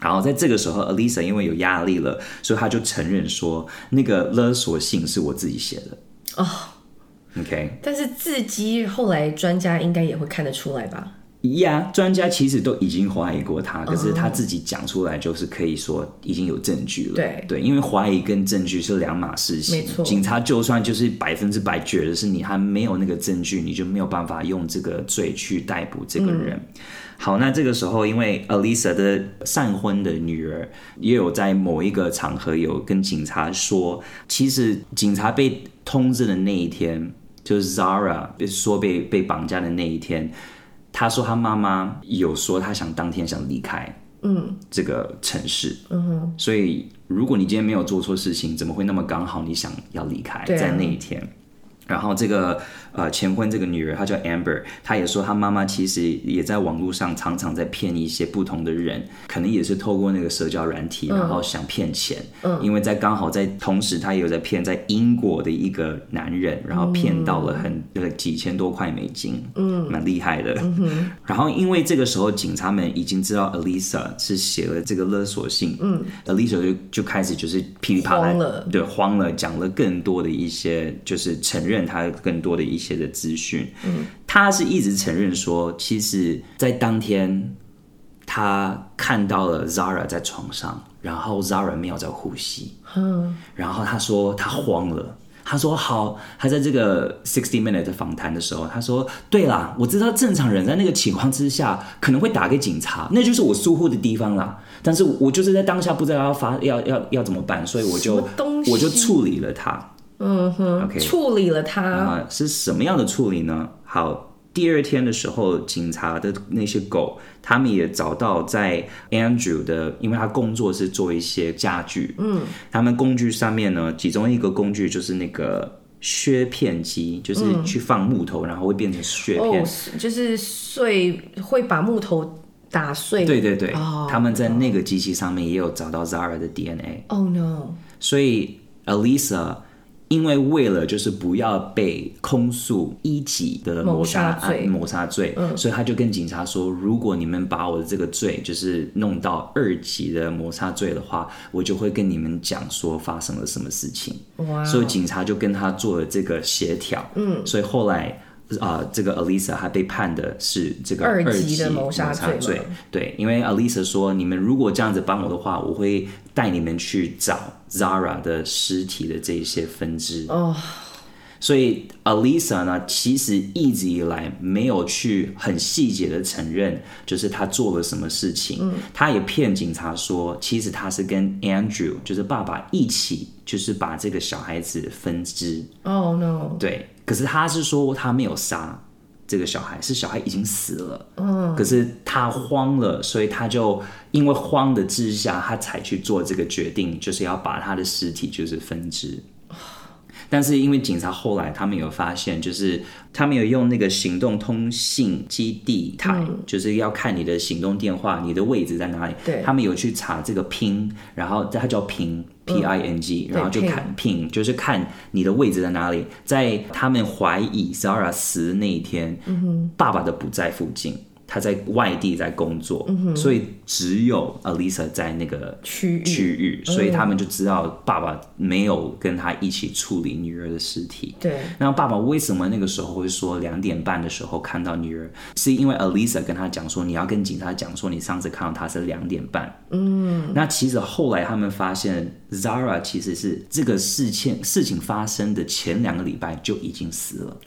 然后在这个时候，Alyssa 因为有压力了，所以他就承认说，那个勒索信是我自己写的。哦，OK。但是字迹后来专家应该也会看得出来吧？呀，专家其实都已经怀疑过他，可是他自己讲出来就是可以说已经有证据了。对对，因为怀疑跟证据是两码事情。没错，警察就算就是百分之百觉得是你，还没有那个证据，你就没有办法用这个罪去逮捕这个人。嗯、好，那这个时候，因为 Alyssa 的闪婚的女儿也有在某一个场合有跟警察说，其实警察被通知的那一天，就是 Zara 被说被被绑架的那一天。他说他妈妈有说他想当天想离开，嗯，这个城市，嗯哼，所以如果你今天没有做错事情，怎么会那么刚好你想要离开在那一天？然后这个呃前婚这个女儿，她叫 Amber，她也说她妈妈其实也在网络上常常在骗一些不同的人，可能也是透过那个社交软体，然后想骗钱。嗯，因为在刚好在同时，她也有在骗在英国的一个男人，然后骗到了很呃几千多块美金，嗯，蛮厉害的。嗯，然后因为这个时候警察们已经知道 Alyssa 是写了这个勒索信，嗯，Alyssa 就就开始就是噼里啪啦，对，慌了，讲了更多的一些就是承认。他更多的一些的资讯，嗯，他是一直承认说，其实，在当天他看到了 Zara 在床上，然后 Zara 没有在呼吸，嗯，然后他说他慌了，他说好，他在这个 sixty minute 的访谈的时候，他说对啦，我知道正常人在那个情况之下可能会打给警察，那就是我疏忽的地方啦，但是我就是在当下不知道要发要要要怎么办，所以我就我就处理了他。嗯哼，OK，处理了他啊，是什么样的处理呢？好，第二天的时候，警察的那些狗，他们也找到在 Andrew 的，因为他工作是做一些家具，嗯，他们工具上面呢，其中一个工具就是那个削片机，就是去放木头，嗯、然后会变成削片，哦、就是碎，会把木头打碎。对对对，oh, 他们在那个机器上面也有找到 Zara 的 DNA。Oh no！所以 Alyssa。因为为了就是不要被控诉一级的谋杀罪，谋杀罪，嗯，所以他就跟警察说，如果你们把我的这个罪就是弄到二级的谋杀罪的话，我就会跟你们讲说发生了什么事情。哇！所以警察就跟他做了这个协调，嗯，所以后来啊、呃，这个 Alisa 还被判的是这个二级的谋杀罪，罪。对，因为 Alisa 说，你们如果这样子帮我的话，我会带你们去找 Zara 的尸体的这些分支。哦。所以 Alisa 呢，其实一直以来没有去很细节的承认，就是他做了什么事情。嗯，他也骗警察说，其实他是跟 Andrew，就是爸爸一起，就是把这个小孩子分支。Oh no！对，可是他是说他没有杀这个小孩，是小孩已经死了。嗯，可是他慌了，所以他就因为慌的之下，他才去做这个决定，就是要把他的尸体就是分支。但是因为警察后来他们有发现，就是他们有用那个行动通信基地台，嗯、就是要看你的行动电话，你的位置在哪里。对，他们有去查这个 ping，然后他叫 ping p i n g，、嗯、然后就看 ping，就是看你的位置在哪里。在他们怀疑 Zara 死的那一天，嗯、爸爸的不在附近。他在外地在工作，嗯、哼所以只有 Alisa 在那个区域，区域，所以他们就知道爸爸没有跟他一起处理女儿的尸体。对，那爸爸为什么那个时候会说两点半的时候看到女儿？是因为 Alisa 跟他讲说，你要跟警察讲说，你上次看到他是两点半。嗯，那其实后来他们发现，Zara 其实是这个事情事情发生的前两个礼拜就已经死了。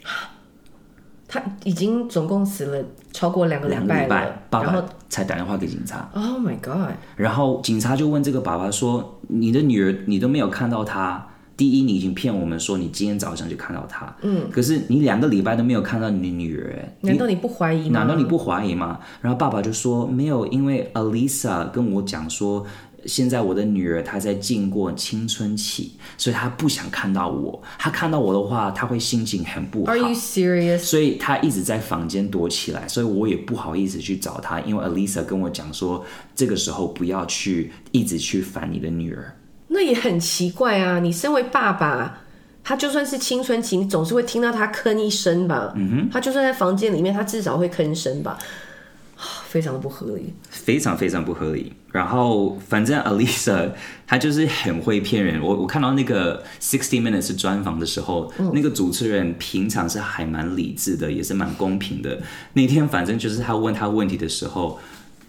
他已经总共死了超过两个礼拜了，爸爸才打电话给警察。Oh my god！然后警察就问这个爸爸说：“你的女儿，你都没有看到她。第一，你已经骗我们说你今天早上就看到她。嗯，可是你两个礼拜都没有看到你的女儿，难道你不怀疑吗？难道你不怀疑吗？”然后爸爸就说：“没有，因为 Alisa 跟我讲说。”现在我的女儿她在经过青春期，所以她不想看到我。她看到我的话，她会心情很不好。Are you serious？所以她一直在房间躲起来，所以我也不好意思去找她，因为 Alisa 跟我讲说，这个时候不要去一直去烦你的女儿。那也很奇怪啊！你身为爸爸，他就算是青春期，你总是会听到他吭一声吧？嗯哼，他就算在房间里面，他至少会吭声吧？非常的不合理，非常非常不合理。然后，反正 Alisa 她就是很会骗人。我我看到那个 Sixty Minutes 专访的时候，嗯、那个主持人平常是还蛮理智的，也是蛮公平的。那天反正就是他问他问题的时候，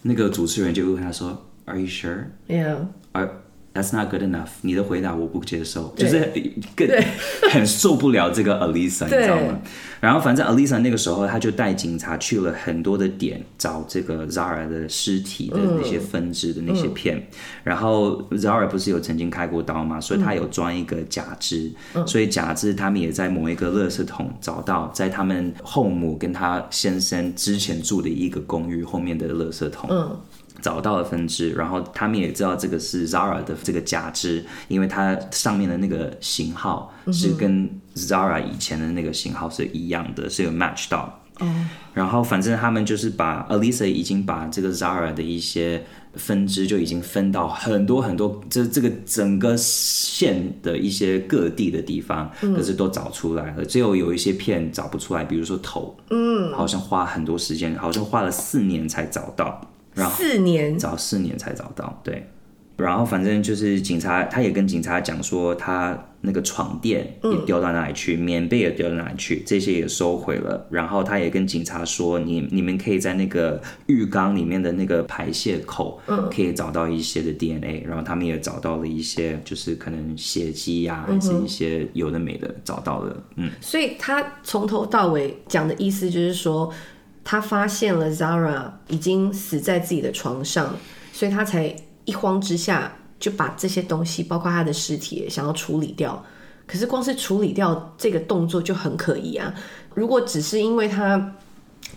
那个主持人就问他说：“Are you sure? Yeah. Are That's not good enough。你的回答我不接受，就是更对 很受不了这个 Alisa，你知道吗？然后反正 Alisa 那个时候，他就带警察去了很多的点找这个 Zara 的尸体的那些分支的那些片。嗯、然后 Zara 不是有曾经开过刀吗？所以他有装一个假肢，嗯、所以假肢他们也在某一个垃圾桶找到，在他们后母跟他先生之前住的一个公寓后面的垃圾桶。嗯找到了分支，然后他们也知道这个是 Zara 的这个假肢，因为它上面的那个型号是跟 Zara 以前的那个型号是一样的，是有 match 到。哦。然后反正他们就是把 Alisa 已经把这个 Zara 的一些分支就已经分到很多很多，这这个整个县的一些各地的地方，可是都找出来了，只有有一些片找不出来，比如说头，嗯，好像花很多时间，好像花了四年才找到。四年找四年才找到，对。然后反正就是警察，他也跟警察讲说，他那个床垫也丢到哪里去，嗯、棉被也丢到哪里去，这些也收回了。然后他也跟警察说，你你们可以在那个浴缸里面的那个排泄口，可以找到一些的 DNA。嗯、然后他们也找到了一些，就是可能血迹呀、啊，还是一些有的没的找到了。嗯，所以他从头到尾讲的意思就是说。他发现了 Zara 已经死在自己的床上，所以他才一慌之下就把这些东西，包括他的尸体，想要处理掉。可是光是处理掉这个动作就很可疑啊！如果只是因为他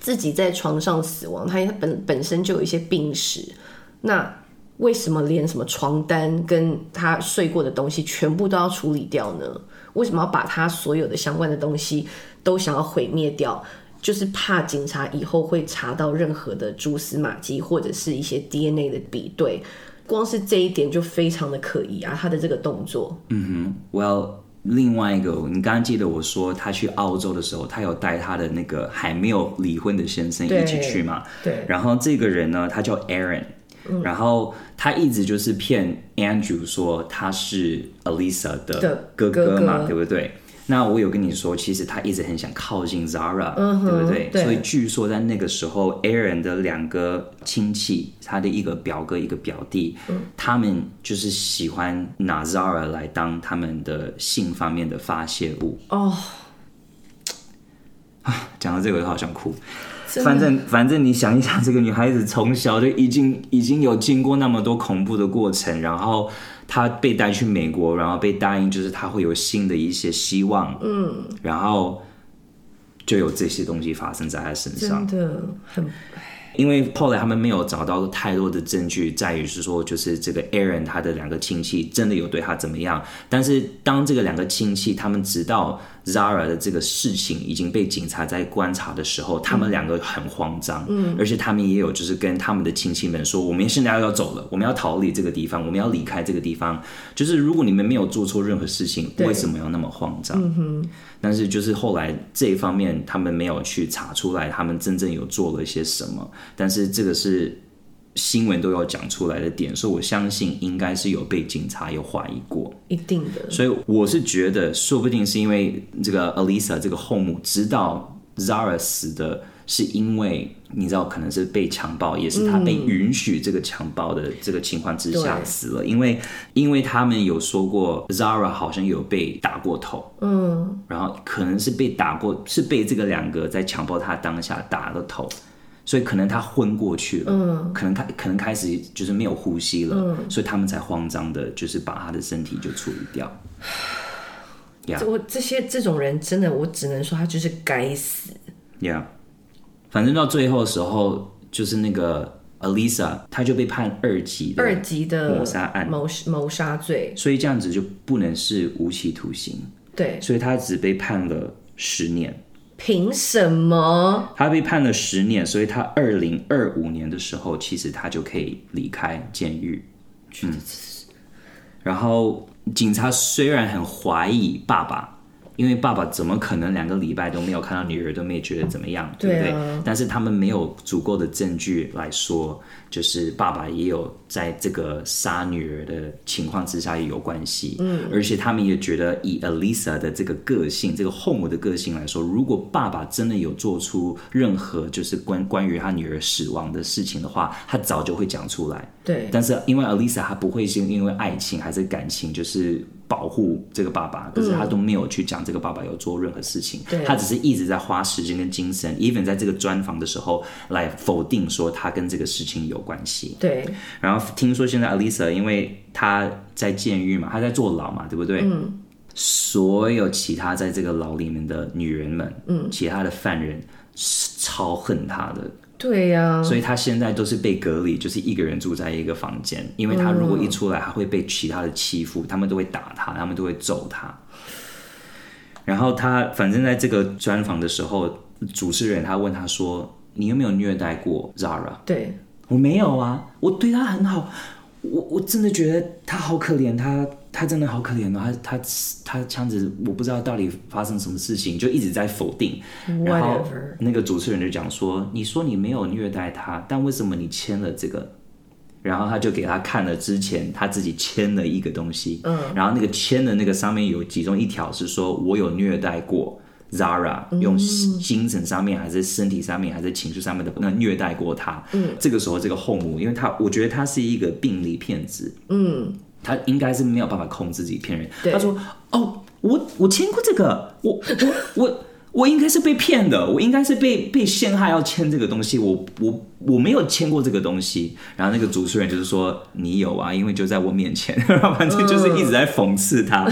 自己在床上死亡，他本本身就有一些病史，那为什么连什么床单跟他睡过的东西全部都要处理掉呢？为什么要把他所有的相关的东西都想要毁灭掉？就是怕警察以后会查到任何的蛛丝马迹，或者是一些 DNA 的比对，光是这一点就非常的可疑啊！他的这个动作，嗯哼，Well，另外一个，你刚刚记得我说他去澳洲的时候，他有带他的那个还没有离婚的先生一起去嘛？对。然后这个人呢，他叫 Aaron，、嗯、然后他一直就是骗 Andrew 说他是 Alisa 的哥哥嘛，哥哥对不对？那我有跟你说，其实他一直很想靠近 Zara，、嗯、对不对？对。所以据说在那个时候，Aaron 的两个亲戚，他的一个表哥，一个表弟，嗯、他们就是喜欢拿 Zara 来当他们的性方面的发泄物。哦，啊，讲到这个我就好想哭。反正反正你想一想，这个女孩子从小就已经已经有经过那么多恐怖的过程，然后。她被带去美国，然后被答应，就是她会有新的一些希望，嗯，然后就有这些东西发生在她身上，真的很。因为后来他们没有找到太多的证据，在于是说，就是这个 Aaron 他的两个亲戚真的有对他怎么样。但是当这个两个亲戚他们知道 Zara 的这个事情已经被警察在观察的时候，他们两个很慌张，嗯，而且他们也有就是跟他们的亲戚们说，我们现在要走了，我们要逃离这个地方，我们要离开这个地方。就是如果你们没有做错任何事情，为什么要那么慌张？嗯哼。但是就是后来这一方面，他们没有去查出来，他们真正有做了一些什么。但是这个是新闻都有讲出来的点，所以我相信应该是有被警察有怀疑过，一定的。所以我是觉得，说不定是因为这个 Alyssa 这个后母知道 Zara 死的。是因为你知道，可能是被强暴，也是他被允许这个强暴的这个情况之下死了。嗯、因为，因为他们有说过，Zara 好像有被打过头，嗯，然后可能是被打过，是被这个两个在强暴他当下打了头，所以可能他昏过去了，嗯，可能他可能开始就是没有呼吸了，嗯，所以他们才慌张的，就是把他的身体就处理掉。呀、yeah.，我这些这种人真的，我只能说他就是该死。呀、yeah.。反正到最后的时候，就是那个 Alyssa，他就被判二级的二级的谋杀案谋谋杀罪，所以这样子就不能是无期徒刑。对，所以他只被判了十年。凭什么？他被判了十年，所以他二零二五年的时候，其实他就可以离开监狱。嗯，然后警察虽然很怀疑爸爸。因为爸爸怎么可能两个礼拜都没有看到女儿，都没觉得怎么样，对不对？对啊。但是他们没有足够的证据来说，就是爸爸也有在这个杀女儿的情况之下也有关系。嗯，而且他们也觉得，以 Alyssa 的这个个性，这个后母的个性来说，如果爸爸真的有做出任何就是关关于他女儿死亡的事情的话，他早就会讲出来。对。但是因为 Alyssa 她不会是因为爱情还是感情，就是。保护这个爸爸，可是他都没有去讲这个爸爸有做任何事情，嗯、他只是一直在花时间跟精神，even 在这个专访的时候来否定说他跟这个事情有关系。对，然后听说现在 Alyssa 因为他在监狱嘛，他在坐牢嘛，对不对？嗯。所有其他在这个牢里面的女人们，嗯，其他的犯人是超恨他的。对呀、啊，所以他现在都是被隔离，就是一个人住在一个房间。因为他如果一出来，他会被其他的欺负，他们都会打他，他们都会揍他。然后他反正在这个专访的时候，主持人他问他说：“你有没有虐待过 Zara？” 对，我没有啊，我对他很好。我我真的觉得他好可怜，他他真的好可怜哦，他他他这样子，我不知道到底发生什么事情，就一直在否定。Whatever. 然后那个主持人就讲说：“你说你没有虐待他，但为什么你签了这个？”然后他就给他看了之前他自己签了一个东西，嗯，然后那个签的那个上面有其中一条是说我有虐待过。Zara 用精神上面，还是身体上面，还是情绪上面的那虐待过他。嗯，这个时候这个后母，因为他我觉得他是一个病理骗子。嗯，他应该是没有办法控制自己骗人。他说：“哦，我我签过这个，我我我我应该是被骗的，我应该是被被陷害要签这个东西，我我我没有签过这个东西。”然后那个主持人就是说：“你有啊，因为就在我面前。”反正就是一直在讽刺他。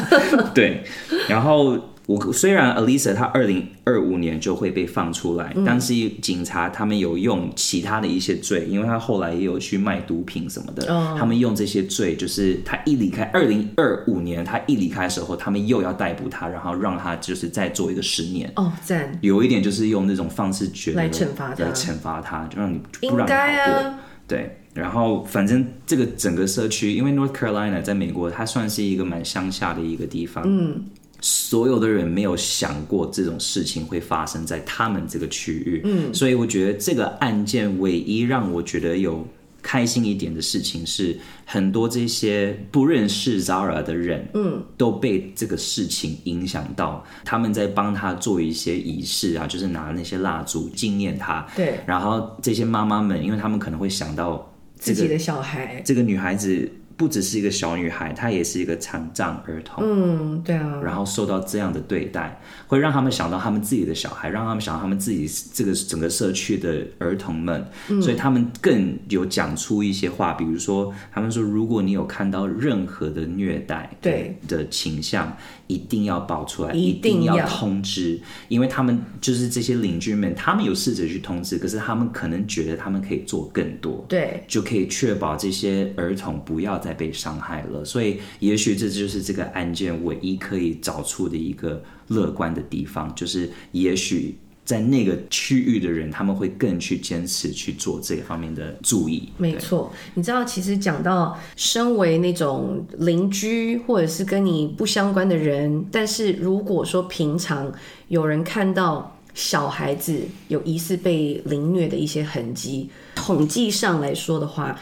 对，然后。我虽然 Alyssa 她二零二五年就会被放出来，嗯，但是警察他们有用其他的一些罪，因为他后来也有去卖毒品什么的，哦，他们用这些罪，就是他一离开二零二五年，他一离开的时候，他们又要逮捕他，然后让他就是再做一个十年。哦，赞，有一点就是用那种方式觉得来惩罚他，来惩罚他，就让你不让你好过，啊。对，然后反正这个整个社区，因为 North Carolina 在美国，它算是一个蛮乡下的一个地方。嗯。所有的人没有想过这种事情会发生在他们这个区域，嗯，所以我觉得这个案件唯一让我觉得有开心一点的事情是，很多这些不认识 Zara 的人，嗯，都被这个事情影响到，他们在帮他做一些仪式啊，就是拿那些蜡烛纪念他。对，然后这些妈妈们，因为他们可能会想到、这个、自己的小孩，这个女孩子。不只是一个小女孩，她也是一个残障儿童。嗯，对啊。然后受到这样的对待，会让他们想到他们自己的小孩，让他们想到他们自己这个整个社区的儿童们。嗯。所以他们更有讲出一些话，比如说，他们说，如果你有看到任何的虐待对的倾向，一定要报出来，一定要通知，因为他们就是这些邻居们，他们有试着去通知，可是他们可能觉得他们可以做更多，对，就可以确保这些儿童不要再。被伤害了，所以也许这就是这个案件唯一可以找出的一个乐观的地方，就是也许在那个区域的人，他们会更去坚持去做这个方面的注意。没错，你知道，其实讲到身为那种邻居或者是跟你不相关的人，但是如果说平常有人看到小孩子有疑似被凌虐的一些痕迹，统计上来说的话。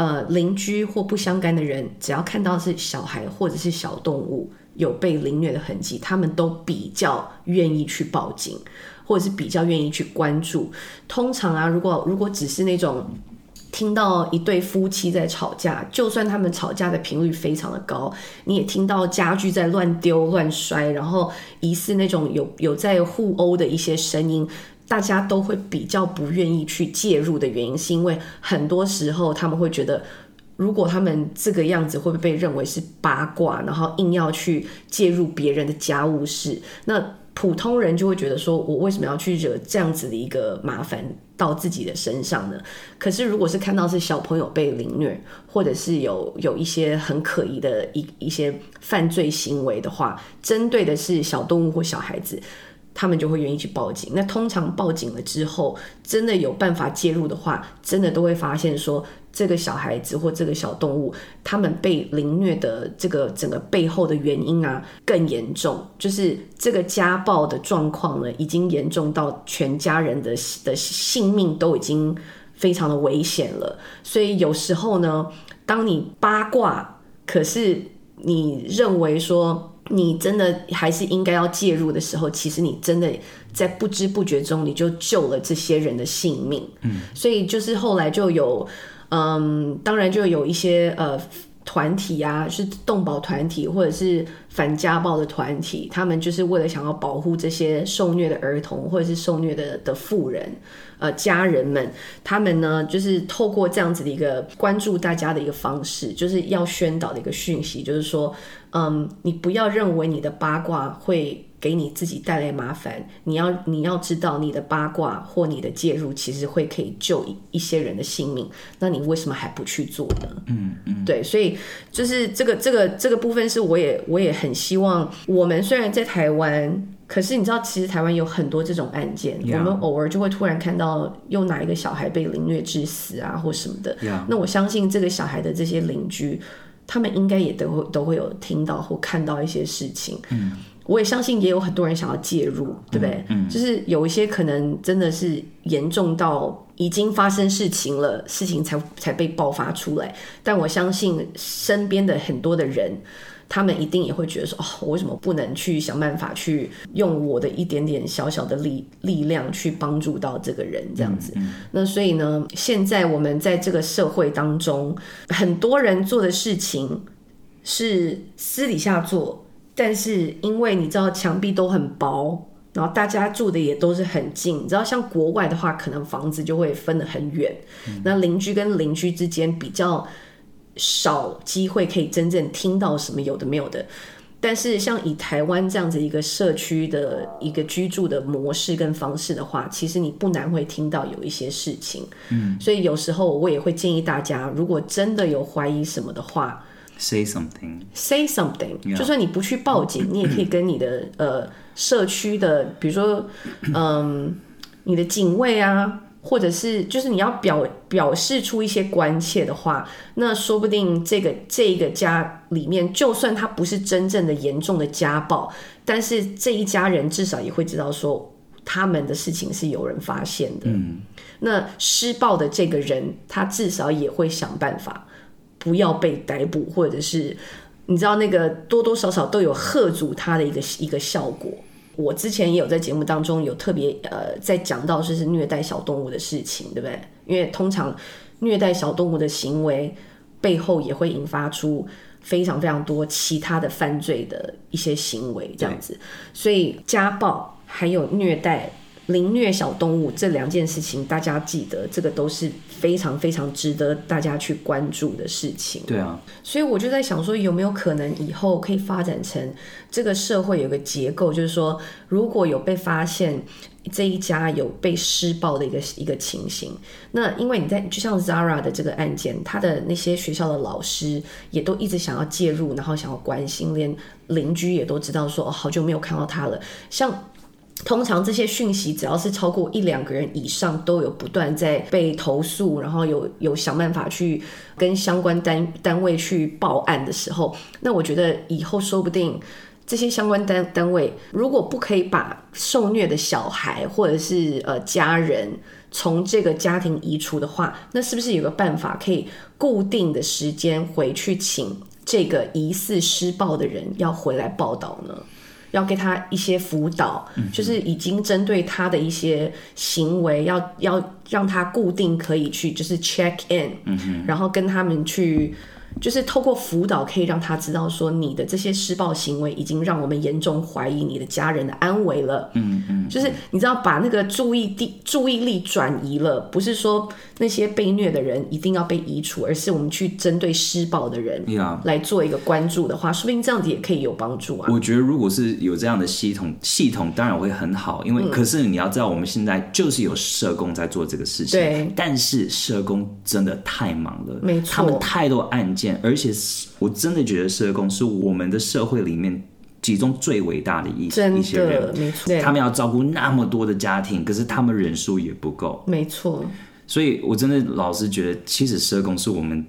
呃，邻居或不相干的人，只要看到是小孩或者是小动物有被凌虐的痕迹，他们都比较愿意去报警，或者是比较愿意去关注。通常啊，如果如果只是那种听到一对夫妻在吵架，就算他们吵架的频率非常的高，你也听到家具在乱丢乱摔，然后疑似那种有有在互殴的一些声音。大家都会比较不愿意去介入的原因，是因为很多时候他们会觉得，如果他们这个样子会被认为是八卦，然后硬要去介入别人的家务事，那普通人就会觉得说，我为什么要去惹这样子的一个麻烦到自己的身上呢？可是如果是看到是小朋友被凌虐，或者是有有一些很可疑的一一些犯罪行为的话，针对的是小动物或小孩子。他们就会愿意去报警。那通常报警了之后，真的有办法介入的话，真的都会发现说，这个小孩子或这个小动物，他们被凌虐的这个整个背后的原因啊，更严重。就是这个家暴的状况呢，已经严重到全家人的的性命都已经非常的危险了。所以有时候呢，当你八卦，可是你认为说。你真的还是应该要介入的时候，其实你真的在不知不觉中，你就救了这些人的性命。嗯，所以就是后来就有，嗯，当然就有一些呃团体啊，是动保团体或者是反家暴的团体，他们就是为了想要保护这些受虐的儿童或者是受虐的的妇人。呃，家人们，他们呢，就是透过这样子的一个关注大家的一个方式，就是要宣导的一个讯息，就是说，嗯，你不要认为你的八卦会给你自己带来麻烦，你要你要知道，你的八卦或你的介入，其实会可以救一一些人的性命，那你为什么还不去做呢？嗯嗯，对，所以就是这个这个这个部分，是我也我也很希望，我们虽然在台湾。可是你知道，其实台湾有很多这种案件.我们偶尔就会突然看到又哪一个小孩被凌虐致死啊，或什么的。那我相信这个小孩的这些邻居，他们应该也都会都会有听到或看到一些事情。嗯，我也相信也有很多人想要介入，对不对？嗯，就是有一些可能真的是严重到已经发生事情了，事情才才被爆发出来。但我相信身边的很多的人。他们一定也会觉得说：“哦，我为什么不能去想办法去用我的一点点小小的力力量去帮助到这个人？这样子。嗯嗯”那所以呢，现在我们在这个社会当中，很多人做的事情是私底下做，但是因为你知道墙壁都很薄，然后大家住的也都是很近，你知道像国外的话，可能房子就会分得很远，嗯、那邻居跟邻居之间比较。少机会可以真正听到什么有的没有的，但是像以台湾这样子一个社区的一个居住的模式跟方式的话，其实你不难会听到有一些事情。嗯，所以有时候我也会建议大家，如果真的有怀疑什么的话，say something, say something。就算你不去报警，你也可以跟你的呃社区的，比如说嗯你的警卫啊。或者是就是你要表表示出一些关切的话，那说不定这个这个家里面，就算他不是真正的严重的家暴，但是这一家人至少也会知道说，他们的事情是有人发现的。嗯，那施暴的这个人，他至少也会想办法不要被逮捕，或者是你知道那个多多少少都有吓阻他的一个一个效果。我之前也有在节目当中有特别呃在讲到就是虐待小动物的事情，对不对？因为通常虐待小动物的行为背后也会引发出非常非常多其他的犯罪的一些行为，这样子。所以家暴还有虐待。凌虐小动物这两件事情，大家记得，这个都是非常非常值得大家去关注的事情。对啊，所以我就在想说，有没有可能以后可以发展成这个社会有个结构，就是说，如果有被发现这一家有被施暴的一个一个情形，那因为你在就像 Zara 的这个案件，他的那些学校的老师也都一直想要介入，然后想要关心，连邻居也都知道说，哦，好久没有看到他了，像。通常这些讯息只要是超过一两个人以上，都有不断在被投诉，然后有有想办法去跟相关单单位去报案的时候，那我觉得以后说不定这些相关单单位如果不可以把受虐的小孩或者是呃家人从这个家庭移除的话，那是不是有个办法可以固定的时间回去请这个疑似施暴的人要回来报道呢？要给他一些辅导，就是已经针对他的一些行为，要要让他固定可以去，就是 check in，然后跟他们去。就是透过辅导，可以让他知道说，你的这些施暴行为已经让我们严重怀疑你的家人的安危了。嗯嗯，就是你知道把那个注意力注意力转移了，不是说那些被虐的人一定要被移除，而是我们去针对施暴的人来做一个关注的话，说不定这样子也可以有帮助啊。我觉得如果是有这样的系统，系统当然会很好，因为可是你要知道，我们现在就是有社工在做这个事情，对，但是社工真的太忙了，没错，他们太多案件。而且，我真的觉得社工是我们的社会里面其中最伟大的一一些人，没错。他们要照顾那么多的家庭，可是他们人数也不够，没错。所以我真的老是觉得，其实社工是我们。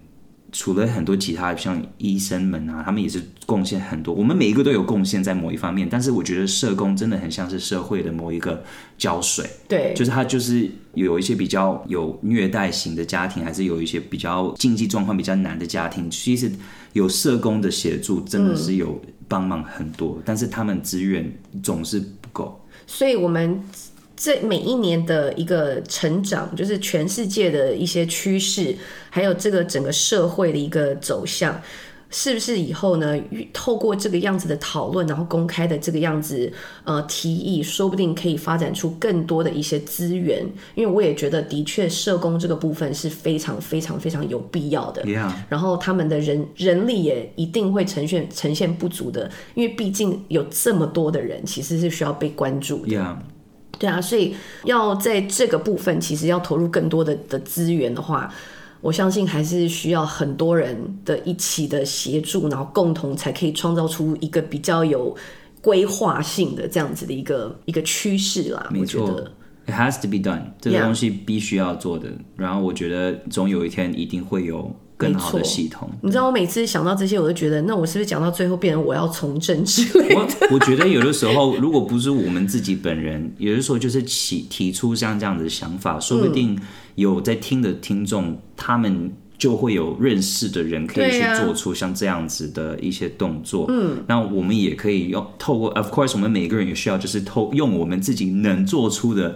除了很多其他像医生们啊，他们也是贡献很多。我们每一个都有贡献在某一方面，但是我觉得社工真的很像是社会的某一个胶水。对，就是他就是有一些比较有虐待型的家庭，还是有一些比较经济状况比较难的家庭，其实有社工的协助真的是有帮忙很多，嗯，但是他们资源总是不够。所以我们。这每一年的一个成长，就是全世界的一些趋势，还有这个整个社会的一个走向，是不是以后呢？透过这个样子的讨论，然后公开的这个样子，呃，提议，说不定可以发展出更多的一些资源。因为我也觉得，的确，社工这个部分是非常非常非常有必要的。Yeah. 然后他们的人人力也一定会呈现呈现不足的，因为毕竟有这么多的人，其实是需要被关注的。Yeah. 对啊，所以要在这个部分，其实要投入更多的的资源的话，我相信还是需要很多人的一起的协助，然后共同才可以创造出一个比较有规划性的这样子的一个一个趋势啦。没错，It has to be done，这个东西必须要做的。然后我觉得总有一天一定会有。更好的系统，你知道我每次想到这些，我都觉得，那我是不是讲到最后变成我要从政之类的？我我觉得有的时候，如果不是我们自己本人，有的时候就是提提出像这样的想法，说不定有在听的听众，他们就会有认识的人可以去做出像这样子的一些动作。嗯，那我们也可以用透过，of course，我们每个人也需要就是透用我们自己能做出的，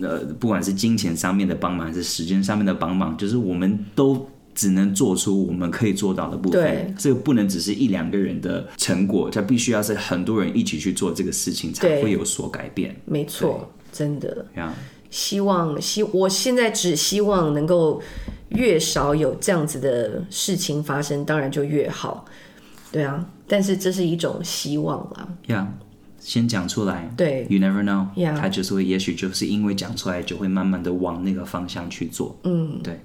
呃，不管是金钱上面的帮忙，还是时间上面的帮忙，就是我们都。只能做出我们可以做到的部分，对，这个不能只是一两个人的成果，它必须要是很多人一起去做这个事情，才会有所改变。没错，真的。Yeah. 希望希我现在只希望能够越少有这样子的事情发生，当然就越好。对啊，但是这是一种希望啦。Yeah，先讲出来。对，You never know。Yeah，他就是会，也许就是因为讲出来，就会慢慢的往那个方向去做。嗯，对。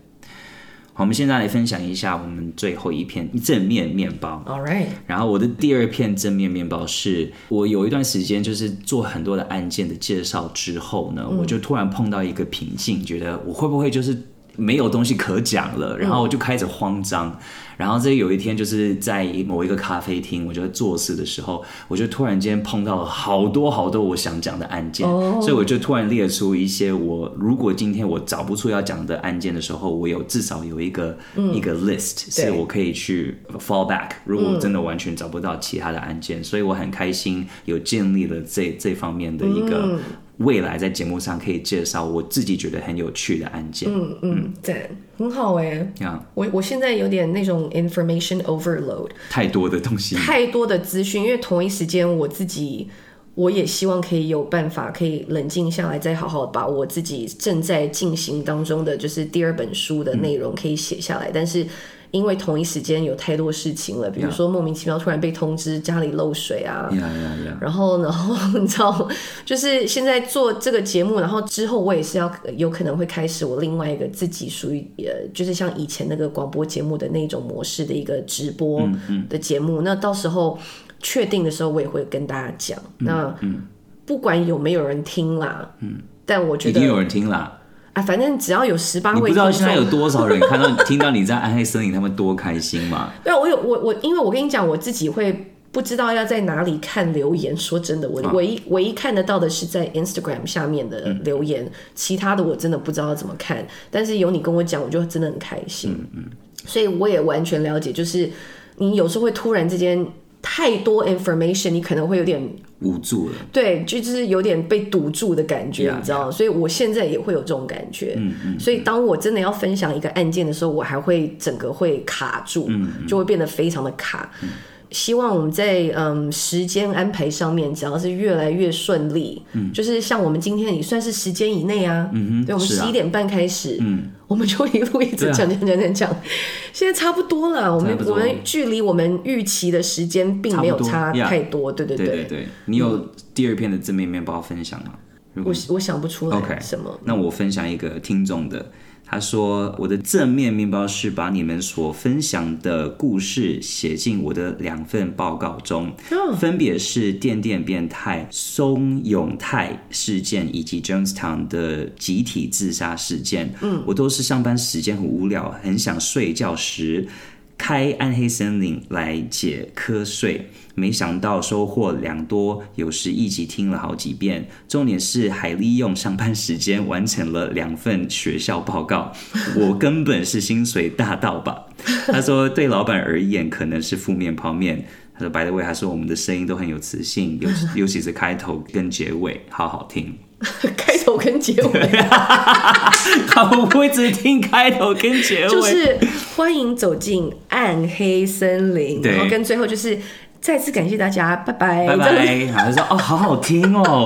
好，我们现在来分享一下我们最后一片正面面包。All right。然后我的第二片正面面包是我有一段时间就是做很多的案件的介绍之后呢，嗯、我就突然碰到一个瓶颈，觉得我会不会就是没有东西可讲了，然后我就开始慌张。然后这有一天就是在某一个咖啡厅，我就做事的时候，我就突然间碰到了好多好多我想讲的案件，所以我就突然列出一些我如果今天我找不出要讲的案件的时候，我有至少有一个一个 list 是我可以去 fall back。如果真的完全找不到其他的案件，所以我很开心有建立了这这方面的一个。未来在节目上可以介绍我自己觉得很有趣的案件。嗯嗯，对，很好哎。我我现在有点那种 information overload，太多的东西，太多的资讯。因为同一时间，我自己我也希望可以有办法可以冷静下来，再好好把我自己正在进行当中的就是第二本书的内容可以写下来，嗯、但是。因为同一时间有太多事情了，比如说莫名其妙突然被通知家里漏水啊，yeah, yeah, yeah. 然后然后你知道，就是现在做这个节目，然后之后我也是要有可能会开始我另外一个自己属于呃，就是像以前那个广播节目的那种模式的一个直播的节目。嗯嗯、那到时候确定的时候，我也会跟大家讲。嗯、那不管有没有人听啦，嗯，但我觉得一定有人听啦。啊，反正只要有十八位，你不知道现在有多少人看到、听到你在暗黑森林，他们多开心嘛？对啊，我有我我，因为我跟你讲，我自己会不知道要在哪里看留言。说真的，我唯一、啊、唯一看得到的是在 Instagram 下面的留言，嗯、其他的我真的不知道怎么看。但是有你跟我讲，我就真的很开心。嗯嗯，所以我也完全了解，就是你有时候会突然之间。太多 information，你可能会有点捂住了。对，就是有点被堵住的感觉，yeah, 你知道？所以我现在也会有这种感觉。嗯嗯。所以当我真的要分享一个案件的时候，我还会整个会卡住，就会变得非常的卡。嗯希望我们在嗯时间安排上面，只要是越来越顺利，嗯，就是像我们今天也算是时间以内啊，嗯哼，对，我们十一点半开始，嗯，我们就一路一直讲讲讲讲讲，现在差不多了，我们我们距离我们预期的时间并没有差太多，对对对。对对。你有第二篇的正面面包分享吗？我我想不出来什么，那我分享一个听众的。他说：“我的正面面包是把你们所分享的故事写进我的两份报告中，分别是电电变态松永泰事件以及 Jonestown 的集体自杀事件。嗯，我都是上班时间很无聊，很想睡觉时。”开暗黑森林来解瞌睡，没想到收获良多，有时一集听了好几遍。重点是还利用上班时间完成了两份学校报告，我根本是薪水大盗吧？他说对老板而言可能是负面泡面。他说 By the way，他说我们的声音都很有磁性，尤 尤其是开头跟结尾，好好听。开头跟结尾，他会不会只听开头跟结尾？就是欢迎走进暗黑森林，然后跟最后就是再次感谢大家，拜拜，拜拜。他说哦，好好听哦。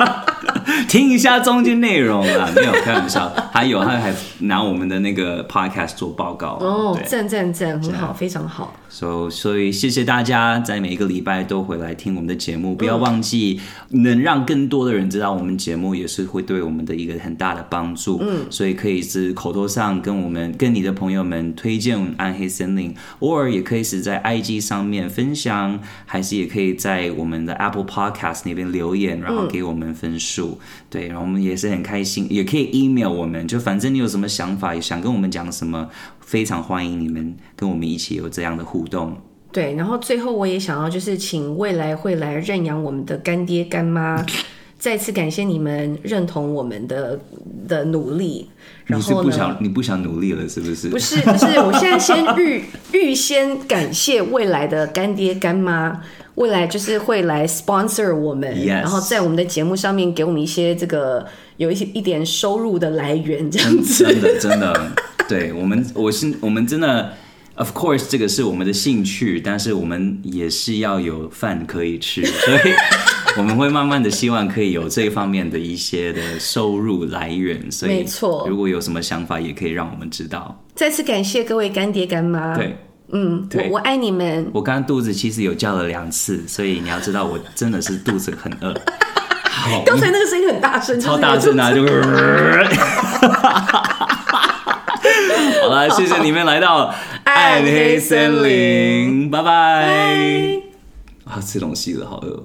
听一下中间内容啊，没有开玩笑，还有他还拿我们的那个 podcast 做报告哦，赞赞赞，很好，非常好。所以所以谢谢大家在每一个礼拜都回来听我们的节目，不要忘记能让更多的人知道我们节目也是会对我们的一个很大的帮助。嗯，所以可以是口头上跟我们跟你的朋友们推荐暗黑森林，偶尔也可以是在 IG 上面分享，还是也可以在我们的 Apple Podcast 那边留言，然后给我们分数。对，然后我们也是很开心，也可以 email 我们，就反正你有什么想法，也想跟我们讲什么，非常欢迎你们跟我们一起有这样的互动。对，然后最后我也想要就是请未来会来认养我们的干爹干妈，再次感谢你们认同我们的的努力。然后你是不想你不想努力了是不是？不是，不是，我现在先预预先感谢未来的干爹干妈。未来就是会来 sponsor 我们，Yes. 然后在我们的节目上面给我们一些这个有一些一点收入的来源，这样子。真的，真的，对我们，我是我们真的，of course，这个是我们的兴趣，但是我们也是要有饭可以吃，所以我们会慢慢的希望可以有这方面的一些的收入来源。所以，没错，如果有什么想法，也可以让我们知道。再次感谢各位干爹干妈。对。嗯，对我我爱你们。我刚刚肚子其实有叫了两次，所以你要知道，我真的是肚子很饿。好，刚才那个声音很大声，超大声啊！就，好了，谢谢你们来到暗黑森林，拜拜。啊，吃东西了，好饿。